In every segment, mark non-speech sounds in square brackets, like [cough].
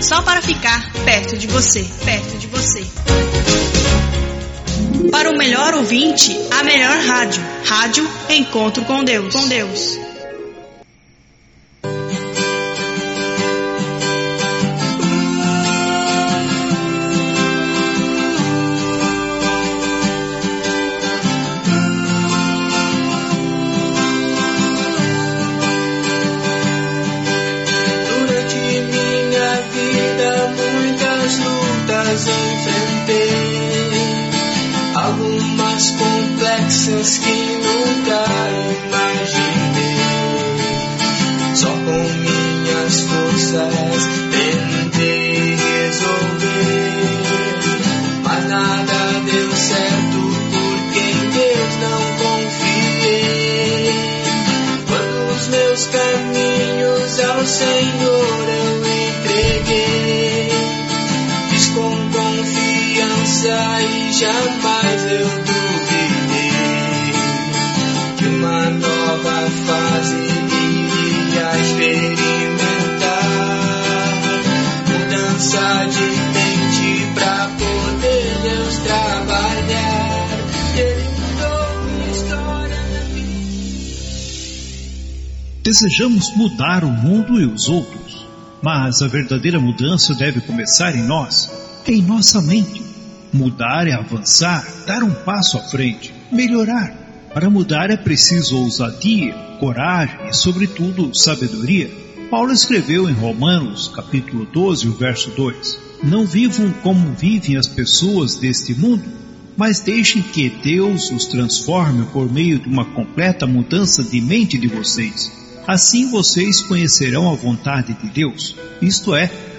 só para ficar perto de você, perto de você. Para o melhor ouvinte, a melhor rádio. Rádio Encontro com Deus. Com Deus. Confiança e jamais eu duvidei uma nova fase iria experimentar. Mudança de mente pra poder Deus trabalhar. Desejamos mudar o mundo e os outros, mas a verdadeira mudança deve começar em nós, em nossa mente. Mudar é avançar, dar um passo à frente, melhorar. Para mudar é preciso ousadia, coragem e, sobretudo, sabedoria. Paulo escreveu em Romanos, capítulo 12, o verso 2: Não vivam como vivem as pessoas deste mundo, mas deixem que Deus os transforme por meio de uma completa mudança de mente de vocês. Assim vocês conhecerão a vontade de Deus, isto é,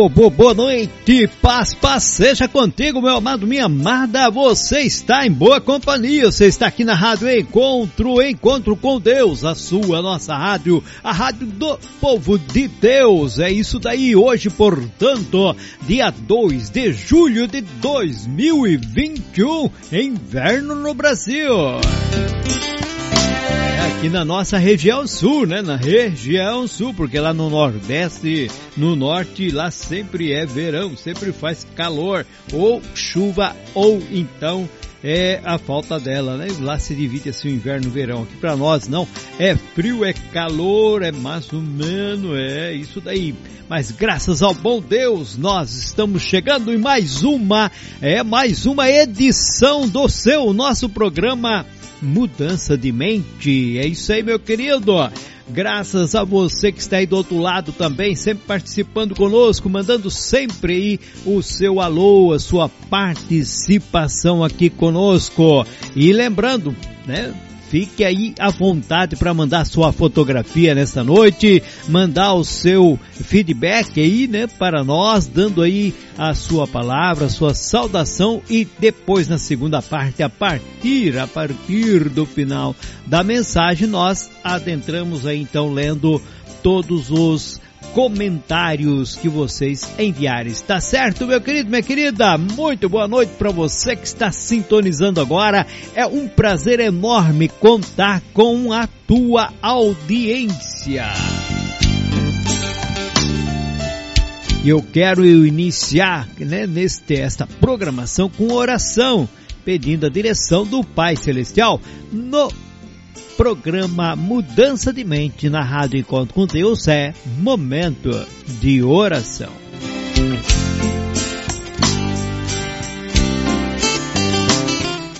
Boa, boa, boa noite, paz, paz seja contigo, meu amado, minha amada, você está em boa companhia, você está aqui na Rádio Encontro, Encontro com Deus, a sua, nossa rádio, a rádio do povo de Deus, é isso daí, hoje, portanto, dia 2 de julho de 2021, inverno no Brasil. É aqui na nossa região sul, né? Na região sul, porque lá no nordeste, no norte, lá sempre é verão, sempre faz calor, ou chuva, ou então é a falta dela, né? Lá se divide assim o inverno e o verão. Aqui para nós não, é frio, é calor, é mais ou menos, é isso daí. Mas graças ao bom Deus, nós estamos chegando em mais uma, é mais uma edição do seu nosso programa mudança de mente. É isso aí, meu querido. Graças a você que está aí do outro lado também, sempre participando conosco, mandando sempre aí o seu alô, a sua participação aqui conosco. E lembrando, né? Fique aí à vontade para mandar sua fotografia nesta noite, mandar o seu feedback aí, né, para nós, dando aí a sua palavra, a sua saudação e depois na segunda parte, a partir, a partir do final da mensagem, nós adentramos aí então lendo todos os comentários que vocês enviarem. Está certo, meu querido, minha querida? Muito boa noite para você que está sintonizando agora. É um prazer enorme contar com a tua audiência. E eu quero iniciar né, neste, esta programação com oração, pedindo a direção do Pai Celestial no programa Mudança de Mente na Rádio Encontro com Deus é Momento de Oração.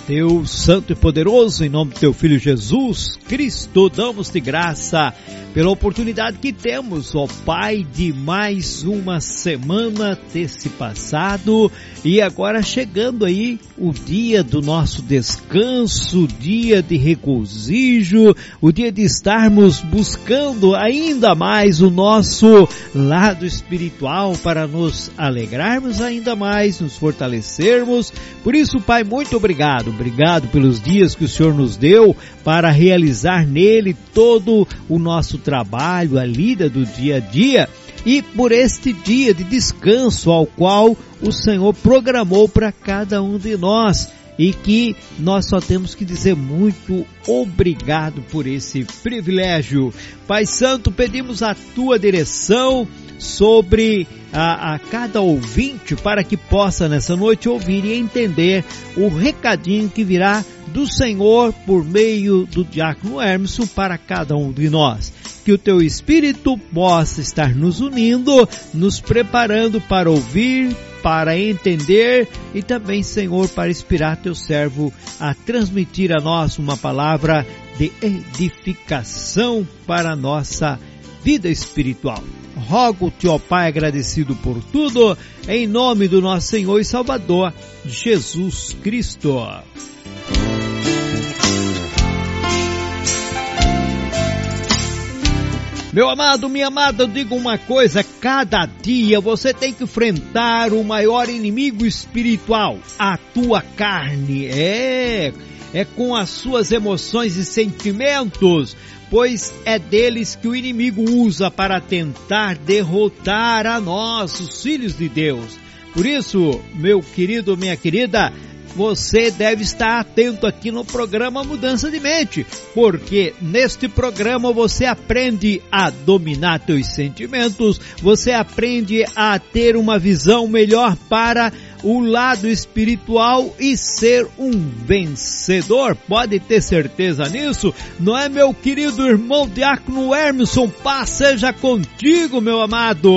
Deus Santo e Poderoso, em nome do Teu Filho Jesus Cristo, damos-te graça pela oportunidade que temos, ó Pai, de mais uma semana ter se passado e agora chegando aí o dia do nosso descanso, o dia de regozijo, o dia de estarmos buscando ainda mais o nosso lado espiritual para nos alegrarmos ainda mais, nos fortalecermos. Por isso, Pai, muito obrigado. Obrigado pelos dias que o Senhor nos deu para realizar nele todo o nosso trabalho, a lida do dia a dia e por este dia de descanso ao qual o Senhor programou para cada um de nós e que nós só temos que dizer muito obrigado por esse privilégio. Pai Santo, pedimos a tua direção sobre a, a, cada ouvinte para que possa nessa noite ouvir e entender o recadinho que virá do Senhor por meio do diácono Hermeson para cada um de nós. Que o teu Espírito possa estar nos unindo, nos preparando para ouvir, para entender e também, Senhor, para inspirar teu servo a transmitir a nós uma palavra de edificação para a nossa vida espiritual. Rogo-te, ó Pai, agradecido por tudo, em nome do nosso Senhor e Salvador, Jesus Cristo. Meu amado, minha amada, eu digo uma coisa, cada dia você tem que enfrentar o maior inimigo espiritual, a tua carne. É, é com as suas emoções e sentimentos, pois é deles que o inimigo usa para tentar derrotar a nós, os filhos de Deus. Por isso, meu querido, minha querida, você deve estar atento aqui no programa Mudança de Mente, porque neste programa você aprende a dominar seus sentimentos, você aprende a ter uma visão melhor para o lado espiritual e ser um vencedor. Pode ter certeza nisso, não é meu querido irmão Diácono Hermeson? Paz seja contigo, meu amado.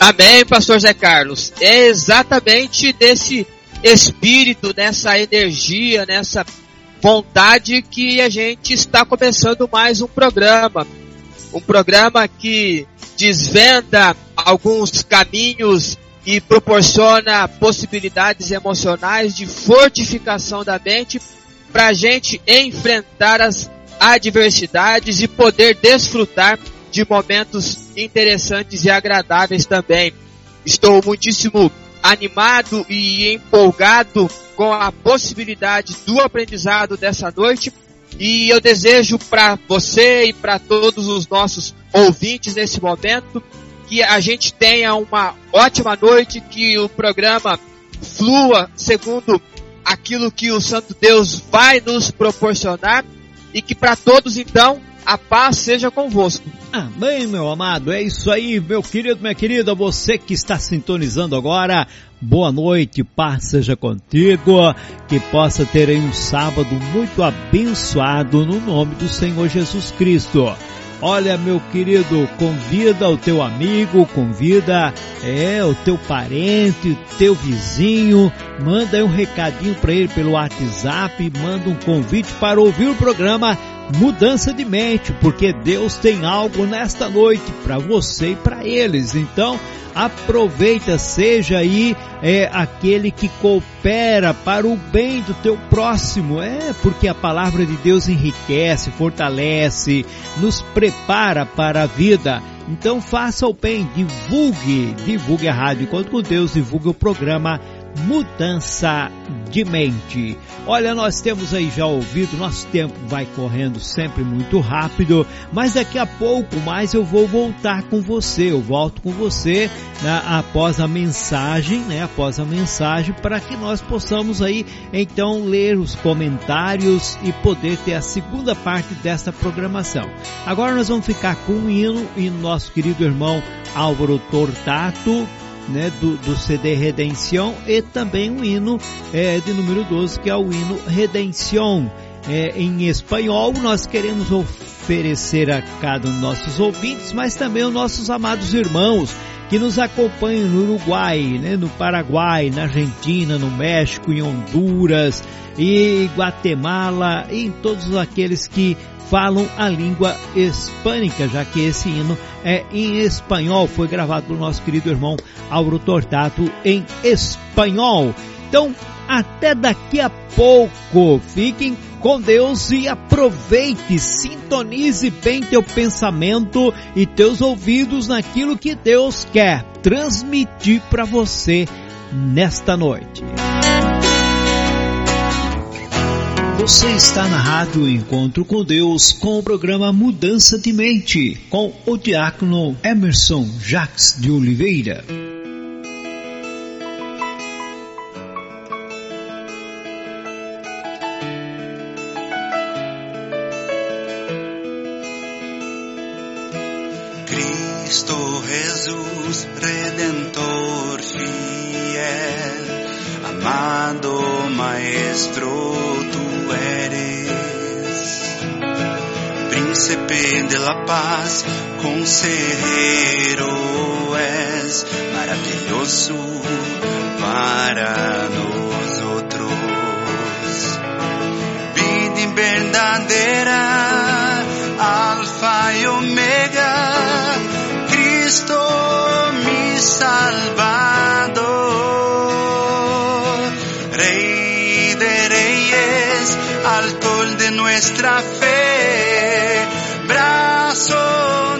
Amém, pastor Zé Carlos. É exatamente desse espírito, nessa energia, nessa vontade que a gente está começando mais um programa. Um programa que desvenda alguns caminhos e proporciona possibilidades emocionais de fortificação da mente para a gente enfrentar as adversidades e poder desfrutar de momentos interessantes e agradáveis também. Estou muitíssimo animado e empolgado com a possibilidade do aprendizado dessa noite e eu desejo para você e para todos os nossos ouvintes nesse momento que a gente tenha uma ótima noite, que o programa flua segundo aquilo que o Santo Deus vai nos proporcionar e que para todos então a paz seja convosco. Amém, meu amado. É isso aí, meu querido, minha querida. Você que está sintonizando agora, boa noite, paz seja contigo. Que possa ter aí um sábado muito abençoado no nome do Senhor Jesus Cristo. Olha, meu querido, convida o teu amigo, convida é o teu parente, o teu vizinho, manda aí um recadinho para ele pelo WhatsApp, manda um convite para ouvir o programa mudança de mente, porque Deus tem algo nesta noite para você e para eles. Então, aproveita, seja aí é, aquele que coopera para o bem do teu próximo. É, porque a palavra de Deus enriquece, fortalece, nos prepara para a vida. Então faça o bem, divulgue, divulgue a Rádio Enquanto com Deus, divulgue o programa mudança de mente. Olha, nós temos aí já ouvido, nosso tempo vai correndo sempre muito rápido, mas daqui a pouco mais eu vou voltar com você, eu volto com você né, após a mensagem, né, após a mensagem, para que nós possamos aí então ler os comentários e poder ter a segunda parte desta programação. Agora nós vamos ficar com um hino e nosso querido irmão Álvaro Tortato né, do, do CD Redenção e também um hino é, de número 12 que é o hino Redenção. É, em espanhol nós queremos oferecer a cada um dos nossos ouvintes, mas também aos nossos amados irmãos que nos acompanham no Uruguai, né, no Paraguai, na Argentina, no México, em Honduras, e Guatemala, e em todos aqueles que falam a língua hispânica, já que esse hino é em espanhol, foi gravado pelo nosso querido irmão Auro Tortato em espanhol. Então, até daqui a pouco. Fiquem com Deus e aproveite, sintonize bem teu pensamento e teus ouvidos naquilo que Deus quer transmitir para você nesta noite. Você está na Rádio Encontro com Deus com o programa Mudança de Mente com o diácono Emerson Jacques de Oliveira. Tú eres, Príncipe de la paz, consejero es, maravilloso para nosotros. Vida verdadera, alfa y omega, Cristo mi Salvador, al tol de nuestra fe. brazo.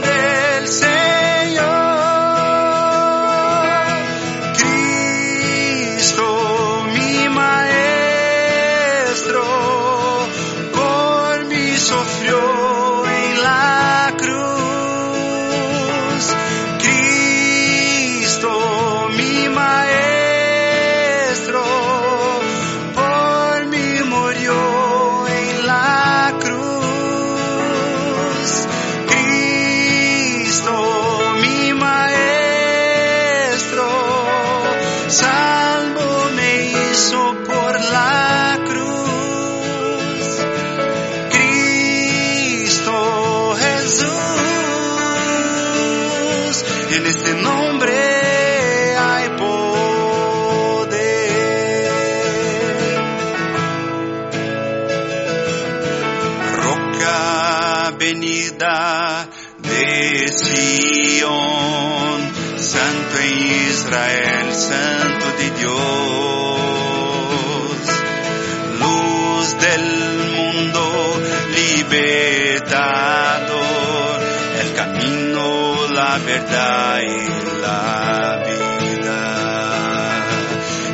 Verdad y la vida.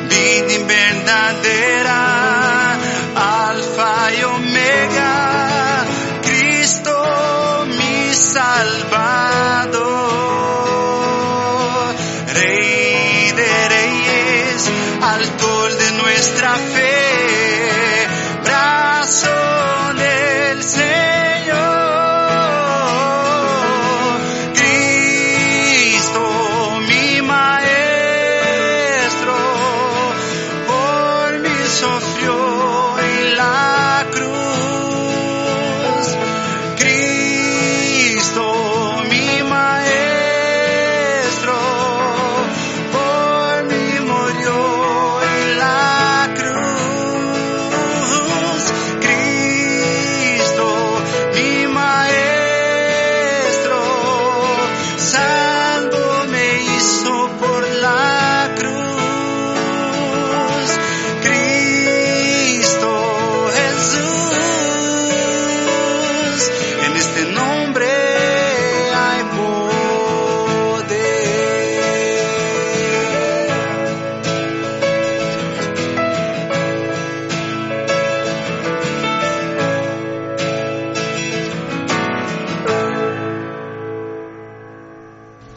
Vida verdadera, alfa y omega, Cristo mi Salvador,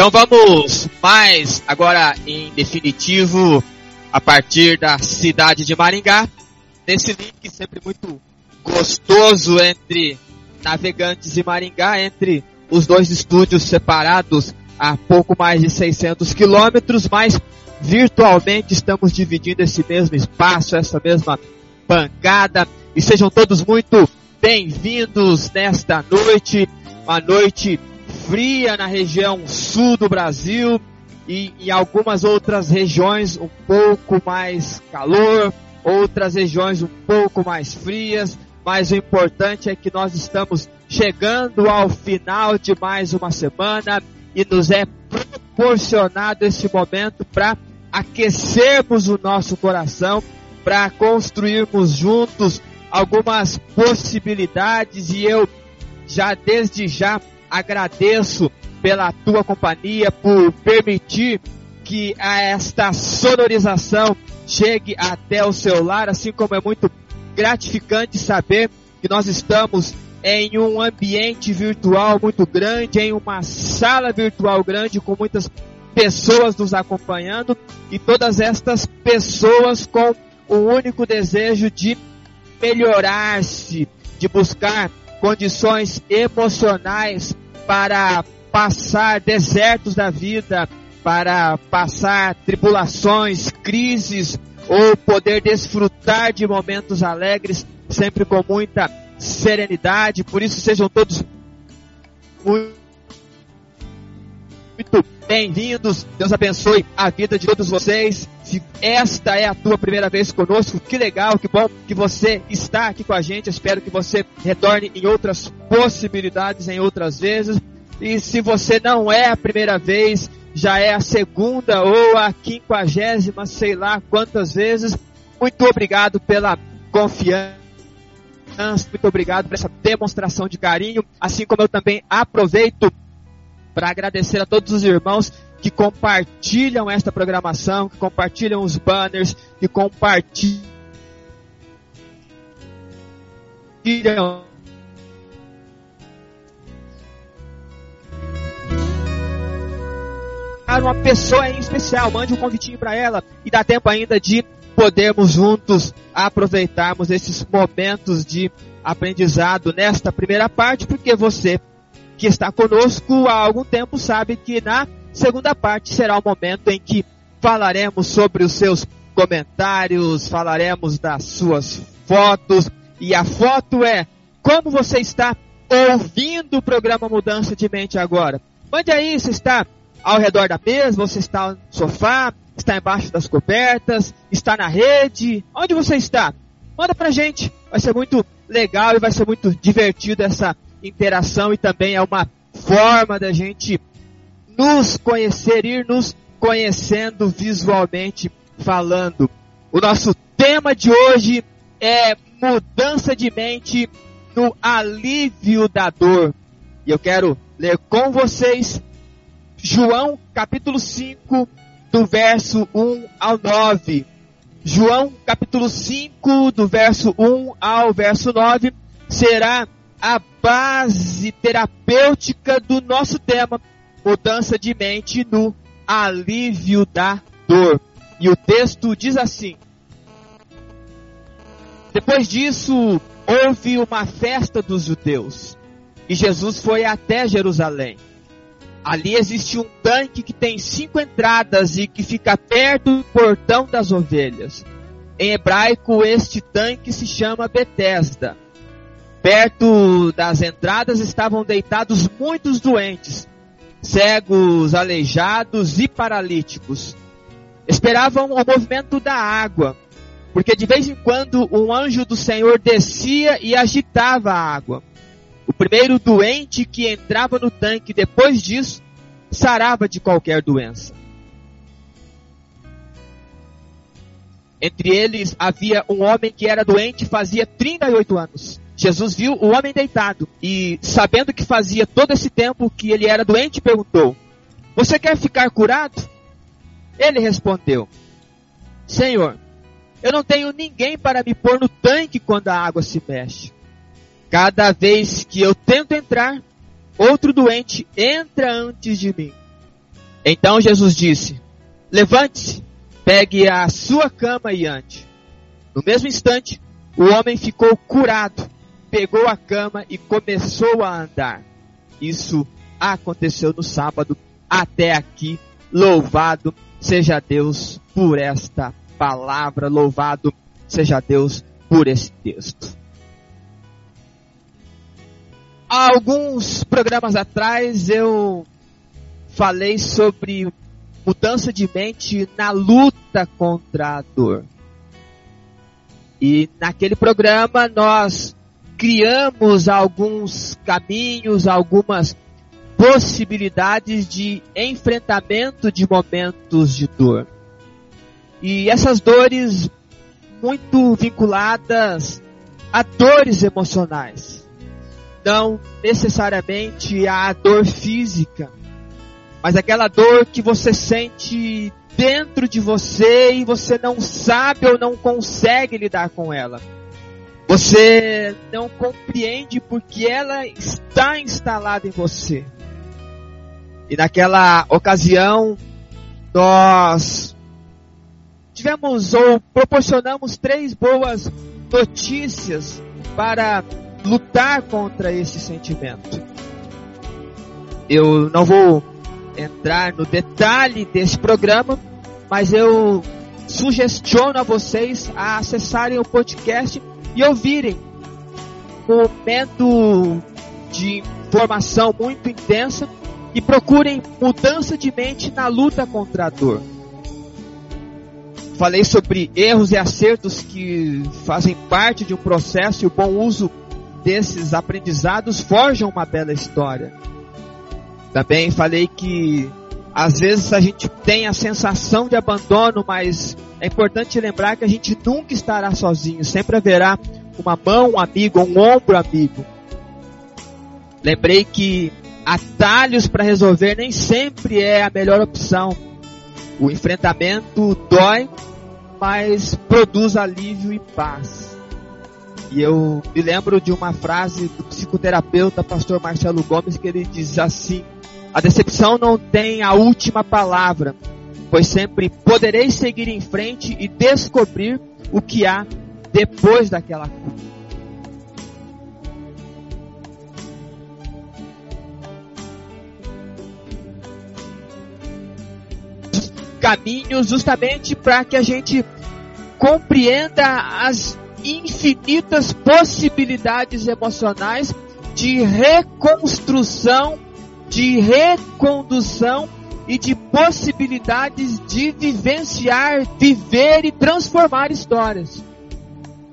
Então vamos mais agora em definitivo a partir da cidade de Maringá, nesse link sempre muito gostoso entre Navegantes e Maringá, entre os dois estúdios separados a pouco mais de 600 quilômetros, mas virtualmente estamos dividindo esse mesmo espaço, essa mesma bancada, e sejam todos muito bem-vindos nesta noite, uma noite fria na região sul do Brasil e em algumas outras regiões um pouco mais calor, outras regiões um pouco mais frias, mas o importante é que nós estamos chegando ao final de mais uma semana e nos é proporcionado esse momento para aquecermos o nosso coração, para construirmos juntos algumas possibilidades e eu já desde já agradeço pela tua companhia, por permitir que esta sonorização chegue até o seu lar, assim como é muito gratificante saber que nós estamos em um ambiente virtual muito grande, em uma sala virtual grande com muitas pessoas nos acompanhando e todas estas pessoas com o único desejo de melhorar-se, de buscar condições emocionais para passar desertos da vida, para passar tribulações, crises, ou poder desfrutar de momentos alegres, sempre com muita serenidade. Por isso, sejam todos muito bem-vindos. Deus abençoe a vida de todos vocês. Se esta é a tua primeira vez conosco, que legal, que bom que você está aqui com a gente. espero que você retorne em outras possibilidades, em outras vezes. E se você não é a primeira vez, já é a segunda ou a quinquagésima, sei lá quantas vezes, muito obrigado pela confiança muito obrigado por essa demonstração de carinho, assim como eu também aproveito para agradecer a todos os irmãos que compartilham esta programação, que compartilham os banners, que compartilham uma pessoa em especial, mande um convitinho para ela. E dá tempo ainda de podermos juntos aproveitarmos esses momentos de aprendizado nesta primeira parte, porque você que está conosco há algum tempo sabe que na segunda parte será o momento em que falaremos sobre os seus comentários, falaremos das suas fotos, e a foto é como você está ouvindo o programa Mudança de Mente agora. Mande aí, você está ao redor da mesa, você está no sofá, está embaixo das cobertas, está na rede, onde você está? Manda pra gente, vai ser muito legal e vai ser muito divertido essa interação e também é uma forma da gente nos conhecer, ir nos conhecendo visualmente falando. O nosso tema de hoje é mudança de mente no alívio da dor. E eu quero ler com vocês João capítulo 5, do verso 1 ao 9. João capítulo 5, do verso 1 ao verso 9, será a base terapêutica do nosso tema, mudança de mente no alívio da dor. E o texto diz assim: Depois disso, houve uma festa dos judeus, e Jesus foi até Jerusalém. Ali existe um tanque que tem cinco entradas e que fica perto do portão das ovelhas. Em hebraico, este tanque se chama Betesda. Perto das entradas estavam deitados muitos doentes, cegos, aleijados e paralíticos. Esperavam o movimento da água, porque de vez em quando um anjo do Senhor descia e agitava a água. O primeiro doente que entrava no tanque depois disso sarava de qualquer doença. Entre eles havia um homem que era doente fazia 38 anos. Jesus viu o homem deitado e, sabendo que fazia todo esse tempo que ele era doente, perguntou: Você quer ficar curado? Ele respondeu: Senhor, eu não tenho ninguém para me pôr no tanque quando a água se mexe. Cada vez que eu tento entrar, outro doente entra antes de mim. Então Jesus disse: Levante-se, pegue a sua cama e ande. No mesmo instante, o homem ficou curado, pegou a cama e começou a andar. Isso aconteceu no sábado. Até aqui, louvado seja Deus por esta palavra, louvado seja Deus por esse texto. Alguns programas atrás eu falei sobre mudança de mente na luta contra a dor. E naquele programa nós criamos alguns caminhos, algumas possibilidades de enfrentamento de momentos de dor. E essas dores muito vinculadas a dores emocionais. Não necessariamente a dor física, mas aquela dor que você sente dentro de você e você não sabe ou não consegue lidar com ela. Você não compreende porque ela está instalada em você. E naquela ocasião, nós tivemos ou proporcionamos três boas notícias para lutar contra esse sentimento. Eu não vou entrar no detalhe desse programa, mas eu sugestiono a vocês a acessarem o podcast e ouvirem um momento de informação muito intensa e procurem mudança de mente na luta contra a dor. Falei sobre erros e acertos que fazem parte de um processo e o bom uso desses aprendizados forjam uma bela história. Também falei que às vezes a gente tem a sensação de abandono, mas é importante lembrar que a gente nunca estará sozinho, sempre haverá uma mão um amigo, um ombro amigo. Lembrei que atalhos para resolver nem sempre é a melhor opção. O enfrentamento dói, mas produz alívio e paz. E eu me lembro de uma frase do psicoterapeuta pastor Marcelo Gomes que ele diz assim: a decepção não tem a última palavra, pois sempre poderei seguir em frente e descobrir o que há depois daquela. Caminhos justamente para que a gente compreenda as infinitas possibilidades emocionais de reconstrução de recondução e de possibilidades de vivenciar, viver e transformar histórias.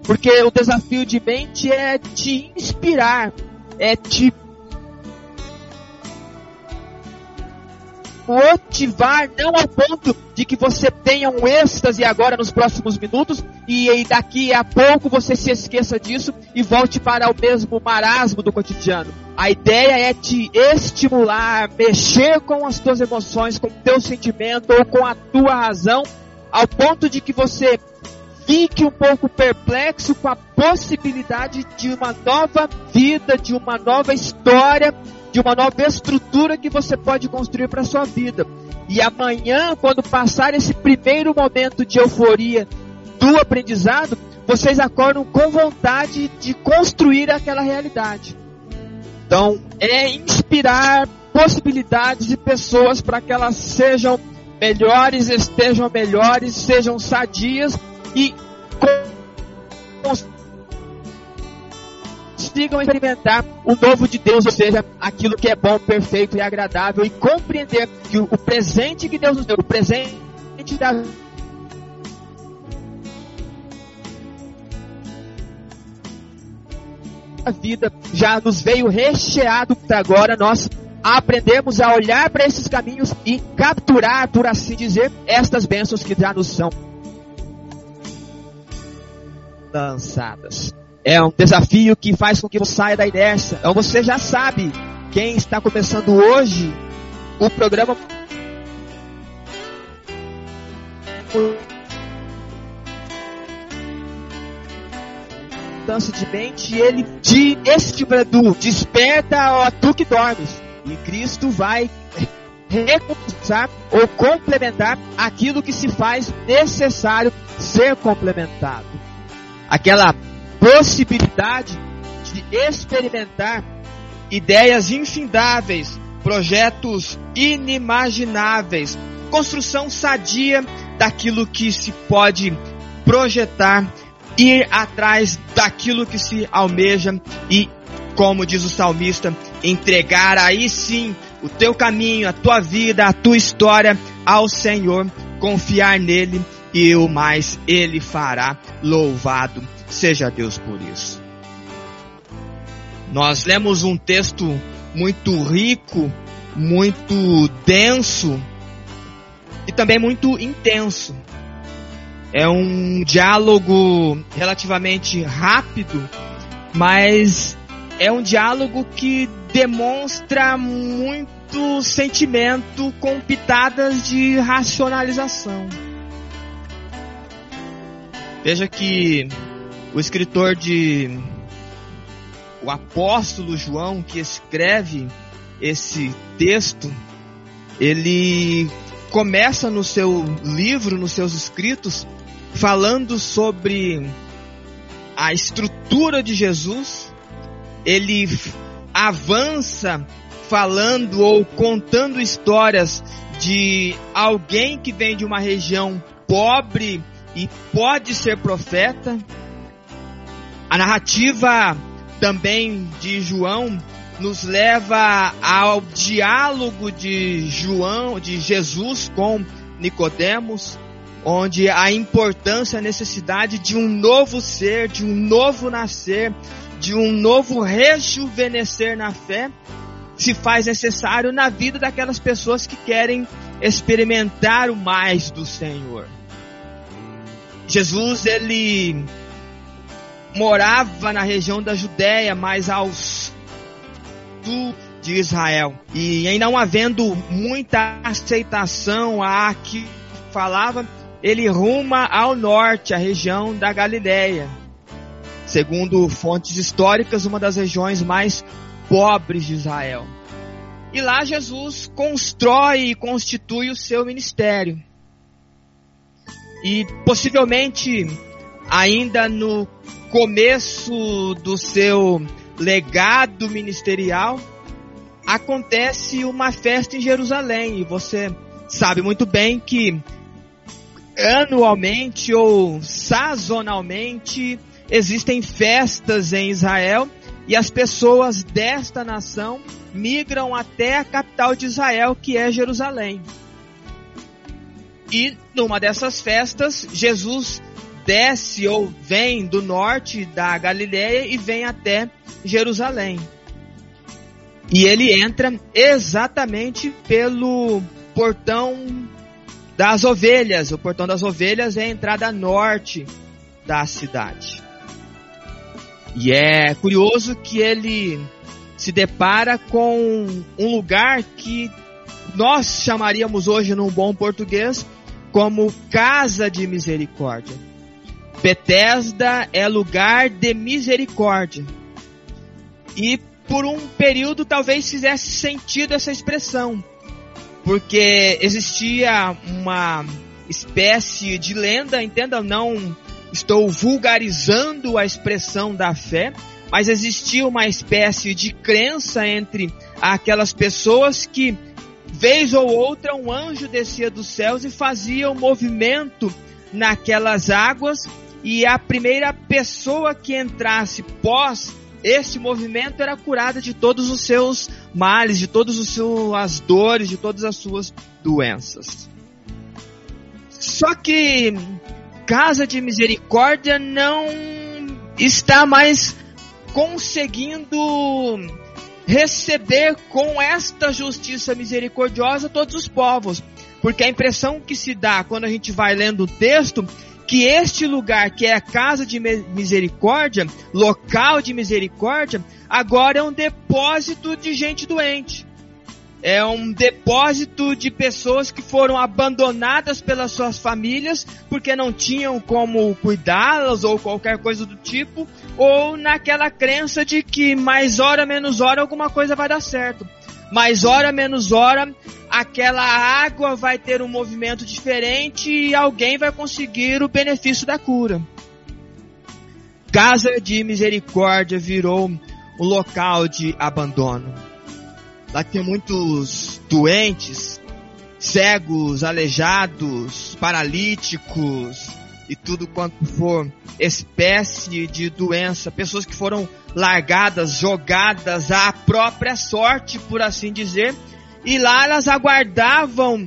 Porque o desafio de mente é te inspirar, é te motivar, não ao ponto de que você tenha um êxtase agora nos próximos minutos e daqui a pouco você se esqueça disso e volte para o mesmo marasmo do cotidiano. A ideia é te estimular, mexer com as tuas emoções, com o teu sentimento ou com a tua razão, ao ponto de que você fique um pouco perplexo com a possibilidade de uma nova vida, de uma nova história de uma nova estrutura que você pode construir para sua vida. E amanhã, quando passar esse primeiro momento de euforia do aprendizado, vocês acordam com vontade de construir aquela realidade. Então, é inspirar possibilidades de pessoas para que elas sejam melhores, estejam melhores, sejam sadias e consigam experimentar o novo de Deus, ou seja, aquilo que é bom, perfeito e agradável, e compreender que o, presente que Deus nos deu, o presente da vida já nos veio recheado agora nós aprendemos a olhar para esses caminhos e capturar, por assim dizer, estas bênçãos que já nos são lançadas. É um desafio que faz com que você saia da inércia. Então você já sabe quem está começando hoje o programa de mente, ele te estimula, desperta ó tu que dormes. E Cristo vai recompensar ou complementar aquilo que se faz necessário ser complementado. Aquela possibilidade de experimentar ideias infindáveis, projetos inimagináveis, construção sadia daquilo que se pode projetar, ir atrás daquilo que se almeja e, como diz o salmista, entregar aí sim o teu caminho, a tua vida, a tua história ao Senhor, confiar nele e o mais ele fará. Louvado seja Deus por isso. Nós lemos um texto muito rico, muito denso e também muito intenso. É um diálogo relativamente rápido, mas é um diálogo que demonstra muito sentimento com pitadas de racionalização. Veja que o escritor de o apóstolo João que escreve esse texto, ele começa no seu livro, nos seus escritos, falando sobre a estrutura de Jesus. Ele avança falando ou contando histórias de alguém que vem de uma região pobre e pode ser profeta. A narrativa também de João nos leva ao diálogo de João, de Jesus com Nicodemos, onde a importância, a necessidade de um novo ser, de um novo nascer, de um novo rejuvenescer na fé, se faz necessário na vida daquelas pessoas que querem experimentar o mais do Senhor. Jesus, ele morava na região da Judéia, mais ao sul de Israel. E ainda não havendo muita aceitação a que falava, ele ruma ao norte, a região da Galileia. Segundo fontes históricas, uma das regiões mais pobres de Israel. E lá Jesus constrói e constitui o seu ministério. E possivelmente ainda no começo do seu legado ministerial, acontece uma festa em Jerusalém. E você sabe muito bem que anualmente ou sazonalmente existem festas em Israel e as pessoas desta nação migram até a capital de Israel, que é Jerusalém. E numa dessas festas, Jesus desce ou vem do norte da Galileia e vem até Jerusalém. E ele entra exatamente pelo portão das ovelhas. O portão das ovelhas é a entrada norte da cidade. E é curioso que ele se depara com um lugar que nós chamaríamos hoje num bom português como casa de misericórdia. Betesda é lugar de misericórdia. E por um período talvez fizesse sentido essa expressão, porque existia uma espécie de lenda, entenda, não estou vulgarizando a expressão da fé, mas existia uma espécie de crença entre aquelas pessoas que vez ou outra um anjo descia dos céus e fazia um movimento naquelas águas e a primeira pessoa que entrasse pós esse movimento era curada de todos os seus males, de todas as suas dores, de todas as suas doenças. Só que Casa de Misericórdia não está mais conseguindo receber com esta justiça misericordiosa todos os povos. Porque a impressão que se dá quando a gente vai lendo o texto que este lugar, que é a casa de misericórdia, local de misericórdia, agora é um depósito de gente doente. É um depósito de pessoas que foram abandonadas pelas suas famílias porque não tinham como cuidá-las ou qualquer coisa do tipo, ou naquela crença de que mais hora menos hora alguma coisa vai dar certo. Mais hora menos hora aquela água vai ter um movimento diferente e alguém vai conseguir o benefício da cura. Casa de Misericórdia virou um local de abandono. Lá tinha muitos doentes, cegos, aleijados, paralíticos e tudo quanto for espécie de doença, pessoas que foram largadas, jogadas à própria sorte, por assim dizer, e lá elas aguardavam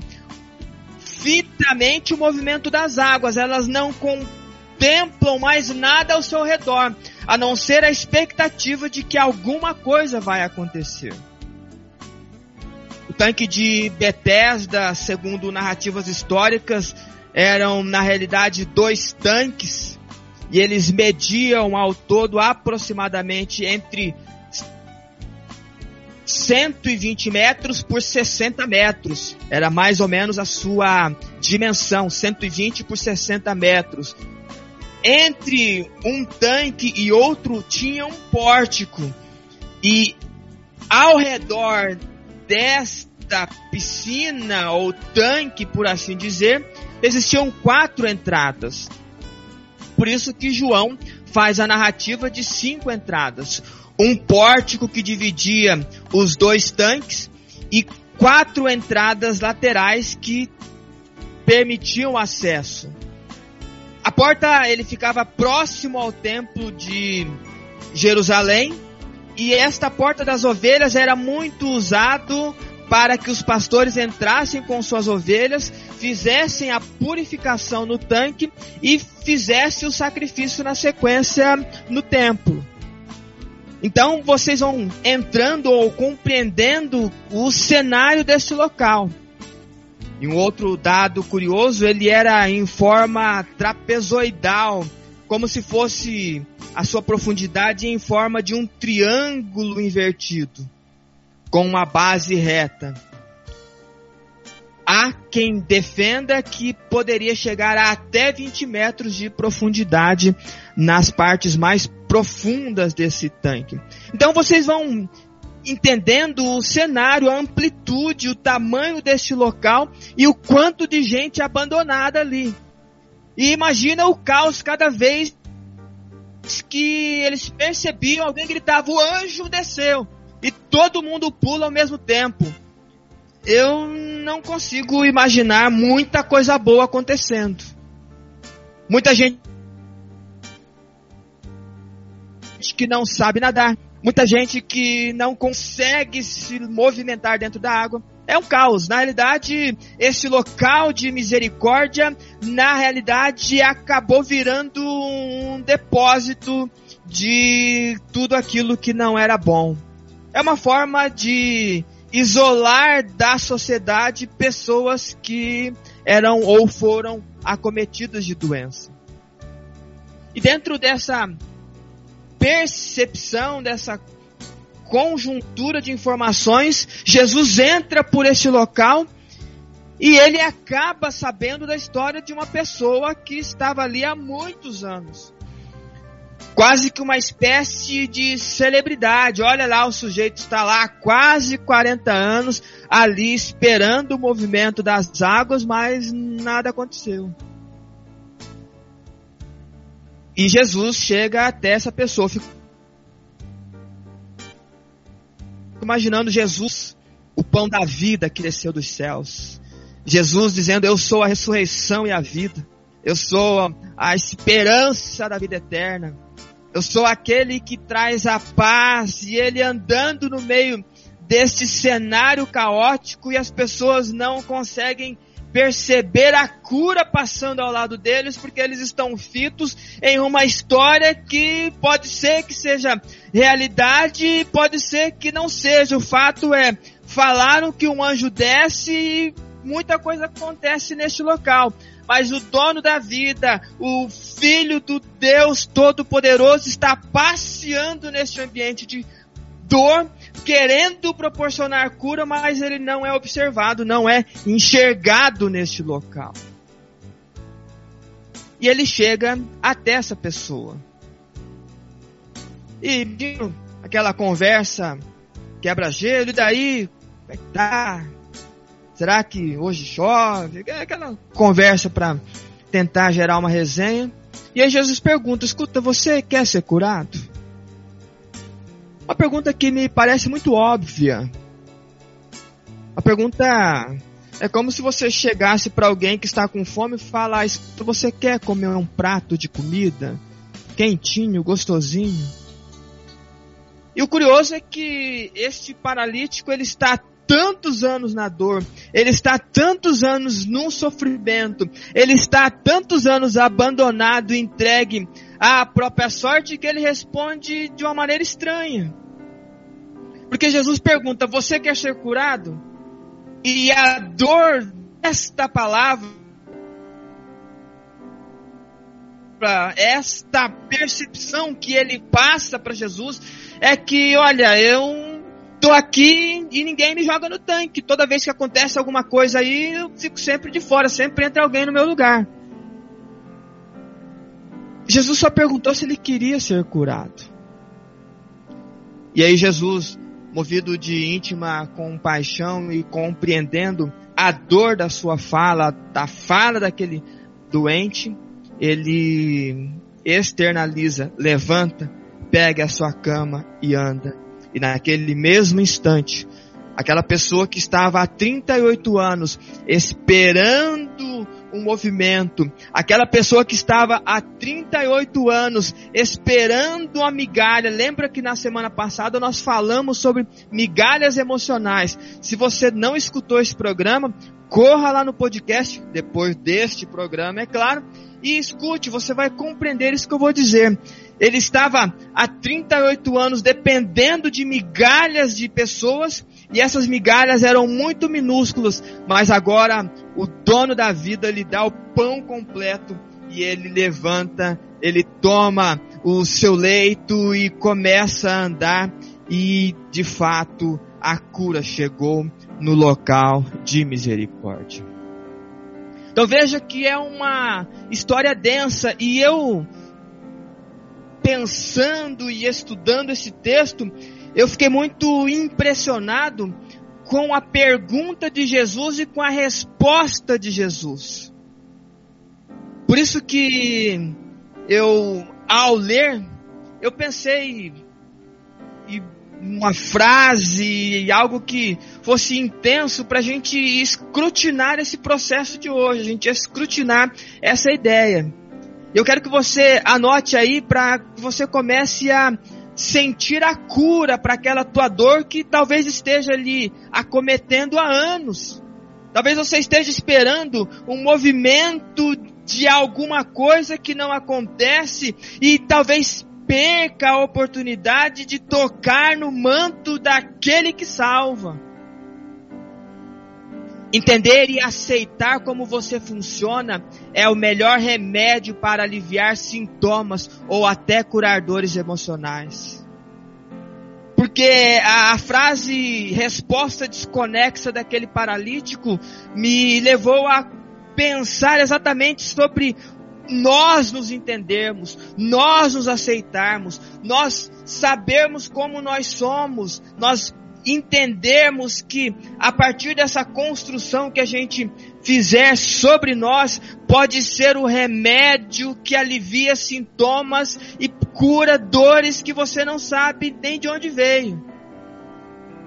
fitamente o movimento das águas, elas não contemplam mais nada ao seu redor, a não ser a expectativa de que alguma coisa vai acontecer. O tanque de Bethesda, segundo narrativas históricas, eram na realidade dois tanques e eles mediam ao todo aproximadamente entre 120 metros por 60 metros. Era mais ou menos a sua dimensão, 120 por 60 metros. Entre um tanque e outro tinha um pórtico. E ao redor desta piscina ou tanque, por assim dizer, existiam quatro entradas. Por isso que João faz a narrativa de cinco entradas. Um pórtico que dividia os dois tanques e quatro entradas laterais que permitiam acesso. A porta ele ficava próximo ao templo de Jerusalém e esta porta das ovelhas era muito usado para que os pastores entrassem com suas ovelhas, fizessem a purificação no tanque e fizessem o sacrifício na sequência no templo. Então vocês vão entrando ou compreendendo o cenário desse local. E um outro dado curioso, ele era em forma trapezoidal, como se fosse a sua profundidade em forma de um triângulo invertido com uma base reta. Há quem defenda que poderia chegar a até 20 metros de profundidade nas partes mais profundas desse tanque. Então vocês vão entendendo o cenário, a amplitude, o tamanho deste local e o quanto de gente abandonada ali. E imagina o caos cada vez que eles percebiam, alguém gritava: o anjo desceu e todo mundo pula ao mesmo tempo. Eu não consigo imaginar muita coisa boa acontecendo. Muita gente que não sabe nadar, muita gente que não consegue se movimentar dentro da água. É um caos. Na realidade, esse local de misericórdia, na realidade, acabou virando um depósito de tudo aquilo que não era bom. É uma forma de isolar da sociedade pessoas que eram ou foram acometidas de doença. E dentro dessa percepção, dessa conjuntura de informações, Jesus entra por este local e ele acaba sabendo da história de uma pessoa que estava ali há muitos anos quase que uma espécie de celebridade. Olha lá, o sujeito está lá há quase 40 anos, ali esperando o movimento das águas, mas nada aconteceu. E Jesus chega até essa pessoa. Fico imaginando Jesus, o pão da vida que desceu dos céus. Jesus dizendo: Eu sou a ressurreição e a vida. Eu sou a esperança da vida eterna. Eu sou aquele que traz a paz e ele andando no meio desse cenário caótico e as pessoas não conseguem perceber a cura passando ao lado deles porque eles estão fitos em uma história que pode ser que seja realidade, pode ser que não seja. O fato é, falaram que um anjo desce e muita coisa acontece neste local mas o dono da vida, o Filho do Deus Todo-Poderoso, está passeando neste ambiente de dor, querendo proporcionar cura, mas ele não é observado, não é enxergado neste local. E ele chega até essa pessoa. E aquela conversa quebra-gelo, e daí? Como é que tá? Será que hoje chove? Aquela conversa para tentar gerar uma resenha. E aí Jesus pergunta: escuta, você quer ser curado? Uma pergunta que me parece muito óbvia. A pergunta é como se você chegasse para alguém que está com fome e escuta, você quer comer um prato de comida? Quentinho, gostosinho? E o curioso é que este paralítico ele está tantos anos na dor, ele está tantos anos num sofrimento, ele está tantos anos abandonado, entregue à própria sorte que ele responde de uma maneira estranha. Porque Jesus pergunta: Você quer ser curado? E a dor desta palavra, esta percepção que ele passa para Jesus, é que, olha, eu tô aqui e ninguém me joga no tanque. Toda vez que acontece alguma coisa aí, eu fico sempre de fora, sempre entra alguém no meu lugar. Jesus só perguntou se ele queria ser curado. E aí Jesus, movido de íntima compaixão e compreendendo a dor da sua fala, da fala daquele doente, ele externaliza, levanta, pega a sua cama e anda e naquele mesmo instante, aquela pessoa que estava há 38 anos esperando um movimento, aquela pessoa que estava há 38 anos esperando uma migalha. Lembra que na semana passada nós falamos sobre migalhas emocionais. Se você não escutou esse programa, corra lá no podcast, depois deste programa, é claro, e escute, você vai compreender isso que eu vou dizer. Ele estava há 38 anos dependendo de migalhas de pessoas e essas migalhas eram muito minúsculas, mas agora o dono da vida lhe dá o pão completo e ele levanta, ele toma o seu leito e começa a andar e de fato a cura chegou no local de misericórdia. Então veja que é uma história densa e eu pensando e estudando esse texto, eu fiquei muito impressionado com a pergunta de Jesus e com a resposta de Jesus. Por isso que eu, ao ler, eu pensei em uma frase, algo que fosse intenso para a gente escrutinar esse processo de hoje, a gente escrutinar essa ideia. Eu quero que você anote aí para que você comece a sentir a cura para aquela tua dor que talvez esteja ali acometendo há anos. Talvez você esteja esperando um movimento de alguma coisa que não acontece e talvez perca a oportunidade de tocar no manto daquele que salva. Entender e aceitar como você funciona é o melhor remédio para aliviar sintomas ou até curar dores emocionais. Porque a, a frase resposta desconexa daquele paralítico me levou a pensar exatamente sobre nós nos entendermos, nós nos aceitarmos, nós sabermos como nós somos, nós entendermos que a partir dessa construção que a gente fizer sobre nós, pode ser o remédio que alivia sintomas e cura dores que você não sabe nem de onde veio.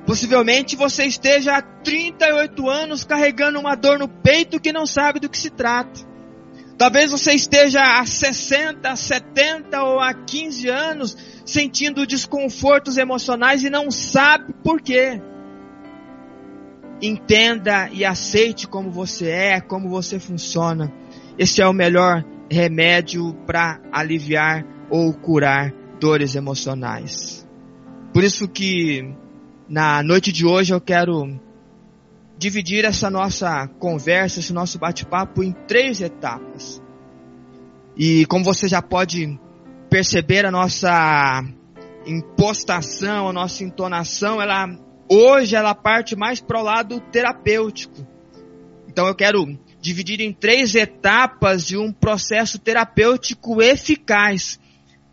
Possivelmente você esteja há 38 anos carregando uma dor no peito que não sabe do que se trata. Talvez você esteja há 60, 70 ou há 15 anos sentindo desconfortos emocionais e não sabe por quê. Entenda e aceite como você é, como você funciona. Esse é o melhor remédio para aliviar ou curar dores emocionais. Por isso que na noite de hoje eu quero dividir essa nossa conversa, esse nosso bate-papo em três etapas. E como você já pode perceber, a nossa impostação, a nossa entonação, ela hoje ela parte mais para o lado terapêutico. Então eu quero dividir em três etapas de um processo terapêutico eficaz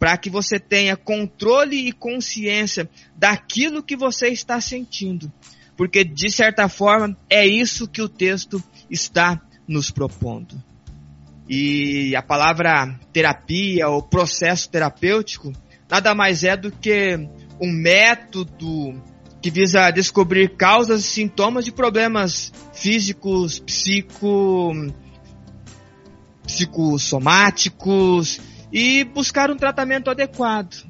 para que você tenha controle e consciência daquilo que você está sentindo porque de certa forma é isso que o texto está nos propondo. E a palavra terapia ou processo terapêutico nada mais é do que um método que visa descobrir causas e sintomas de problemas físicos, psico, psicossomáticos e buscar um tratamento adequado.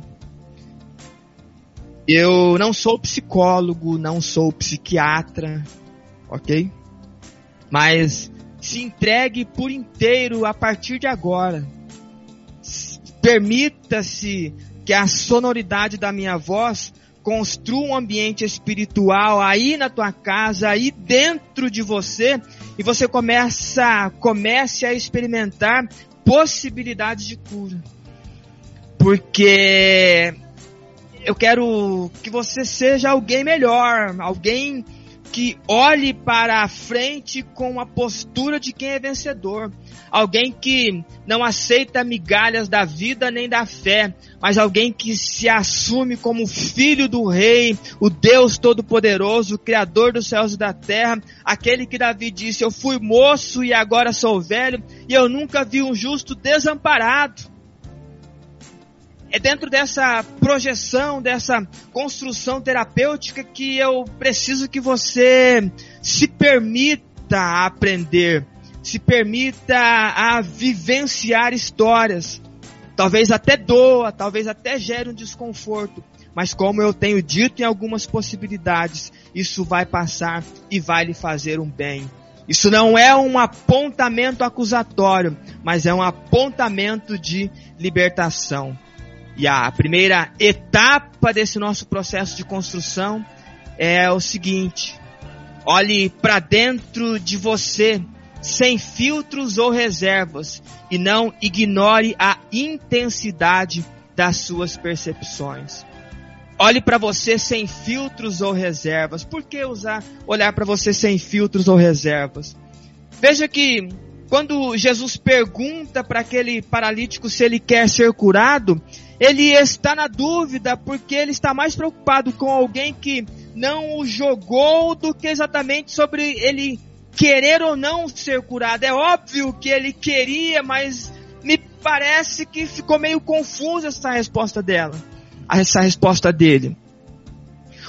Eu não sou psicólogo, não sou psiquiatra, ok? Mas se entregue por inteiro a partir de agora. Permita-se que a sonoridade da minha voz construa um ambiente espiritual aí na tua casa, aí dentro de você, e você começa, comece a experimentar possibilidades de cura. Porque eu quero que você seja alguém melhor, alguém que olhe para a frente com a postura de quem é vencedor. Alguém que não aceita migalhas da vida nem da fé, mas alguém que se assume como filho do rei, o Deus todo-poderoso, criador dos céus e da terra, aquele que Davi disse: "Eu fui moço e agora sou velho, e eu nunca vi um justo desamparado". É dentro dessa projeção, dessa construção terapêutica que eu preciso que você se permita aprender, se permita a vivenciar histórias. Talvez até doa, talvez até gere um desconforto, mas como eu tenho dito em algumas possibilidades, isso vai passar e vai lhe fazer um bem. Isso não é um apontamento acusatório, mas é um apontamento de libertação. E a primeira etapa desse nosso processo de construção é o seguinte: olhe para dentro de você, sem filtros ou reservas, e não ignore a intensidade das suas percepções. Olhe para você sem filtros ou reservas. Por que usar olhar para você sem filtros ou reservas? Veja que quando Jesus pergunta para aquele paralítico se ele quer ser curado, ele está na dúvida porque ele está mais preocupado com alguém que não o jogou do que exatamente sobre ele querer ou não ser curado. É óbvio que ele queria, mas me parece que ficou meio confusa essa resposta dela, essa resposta dele.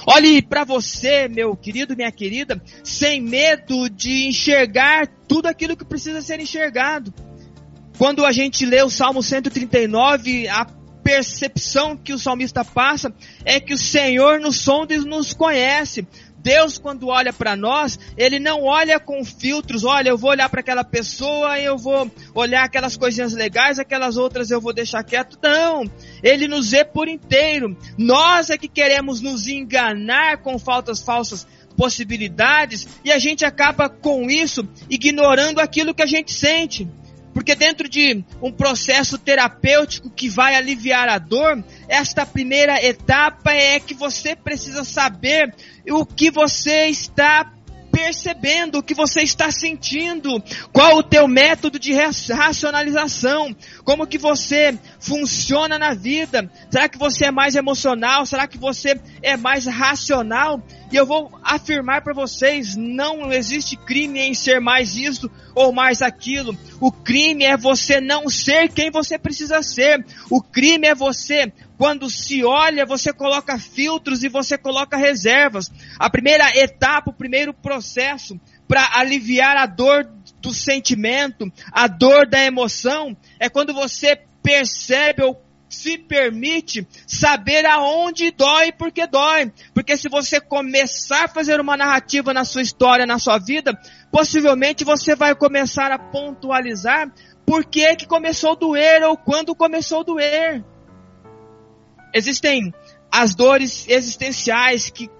Olhe para você, meu querido, minha querida, sem medo de enxergar tudo aquilo que precisa ser enxergado. Quando a gente lê o Salmo 139, a percepção que o salmista passa é que o Senhor nos sonda e nos conhece. Deus, quando olha para nós, Ele não olha com filtros. Olha, eu vou olhar para aquela pessoa, eu vou olhar aquelas coisinhas legais, aquelas outras eu vou deixar quieto. Não. Ele nos vê por inteiro. Nós é que queremos nos enganar com faltas falsas possibilidades e a gente acaba com isso ignorando aquilo que a gente sente. Porque dentro de um processo terapêutico que vai aliviar a dor, esta primeira etapa é que você precisa saber o que você está percebendo o que você está sentindo, qual o teu método de racionalização, como que você funciona na vida. Será que você é mais emocional? Será que você é mais racional? E eu vou afirmar para vocês, não existe crime em ser mais isso ou mais aquilo. O crime é você não ser quem você precisa ser. O crime é você quando se olha, você coloca filtros e você coloca reservas. A primeira etapa, o primeiro processo para aliviar a dor do sentimento, a dor da emoção, é quando você percebe ou se permite saber aonde dói e por que dói. Porque se você começar a fazer uma narrativa na sua história, na sua vida, possivelmente você vai começar a pontualizar por que, que começou a doer ou quando começou a doer. Existem as dores existenciais que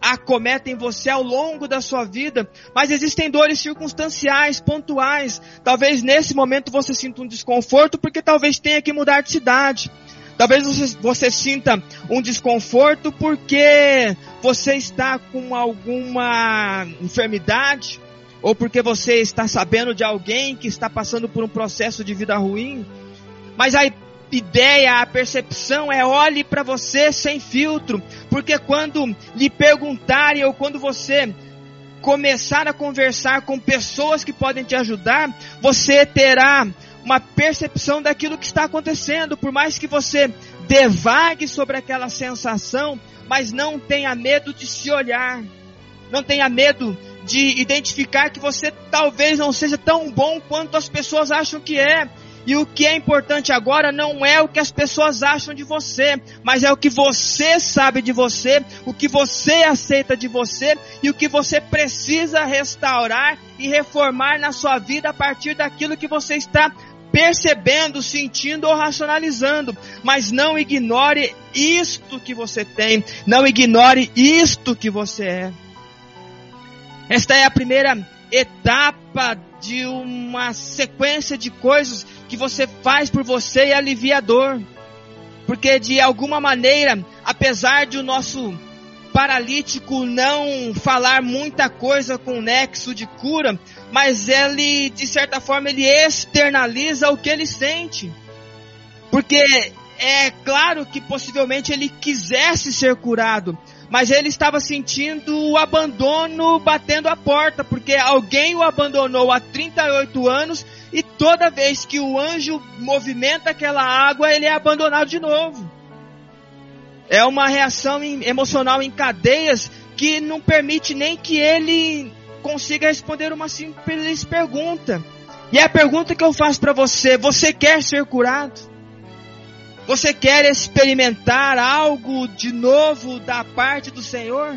acometem você ao longo da sua vida, mas existem dores circunstanciais, pontuais. Talvez nesse momento você sinta um desconforto porque talvez tenha que mudar de cidade. Talvez você, você sinta um desconforto porque você está com alguma enfermidade ou porque você está sabendo de alguém que está passando por um processo de vida ruim. Mas aí ideia, a percepção é olhe para você sem filtro. Porque quando lhe perguntarem ou quando você começar a conversar com pessoas que podem te ajudar, você terá uma percepção daquilo que está acontecendo, por mais que você devague sobre aquela sensação, mas não tenha medo de se olhar, não tenha medo de identificar que você talvez não seja tão bom quanto as pessoas acham que é. E o que é importante agora não é o que as pessoas acham de você, mas é o que você sabe de você, o que você aceita de você e o que você precisa restaurar e reformar na sua vida a partir daquilo que você está percebendo, sentindo ou racionalizando. Mas não ignore isto que você tem, não ignore isto que você é. Esta é a primeira etapa de uma sequência de coisas que você faz por você e alivia a dor. Porque de alguma maneira, apesar de o nosso paralítico não falar muita coisa com nexo de cura, mas ele, de certa forma, ele externaliza o que ele sente. Porque é claro que possivelmente ele quisesse ser curado, mas ele estava sentindo o abandono batendo a porta, porque alguém o abandonou há 38 anos e toda vez que o anjo movimenta aquela água, ele é abandonado de novo. É uma reação emocional em cadeias que não permite nem que ele consiga responder uma simples pergunta. E é a pergunta que eu faço para você: você quer ser curado? Você quer experimentar algo de novo da parte do Senhor?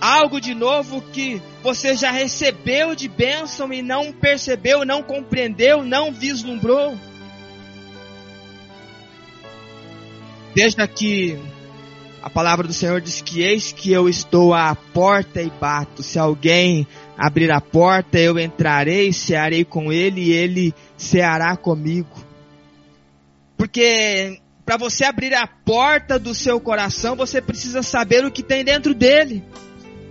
Algo de novo que você já recebeu de bênção e não percebeu, não compreendeu, não vislumbrou? Desde que a palavra do Senhor diz que eis que eu estou à porta e bato. Se alguém abrir a porta, eu entrarei, cearei com ele e ele ceará comigo. Porque para você abrir a porta do seu coração, você precisa saber o que tem dentro dele.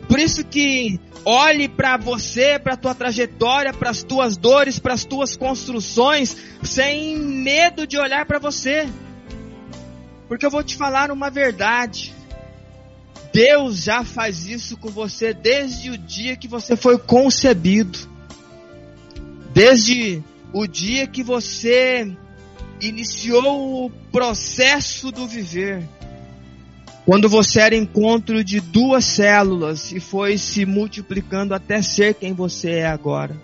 Por isso que olhe para você, para tua trajetória, para as tuas dores, para as tuas construções, sem medo de olhar para você. Porque eu vou te falar uma verdade. Deus já faz isso com você desde o dia que você foi concebido. Desde o dia que você iniciou o processo do viver. Quando você era encontro de duas células e foi se multiplicando até ser quem você é agora.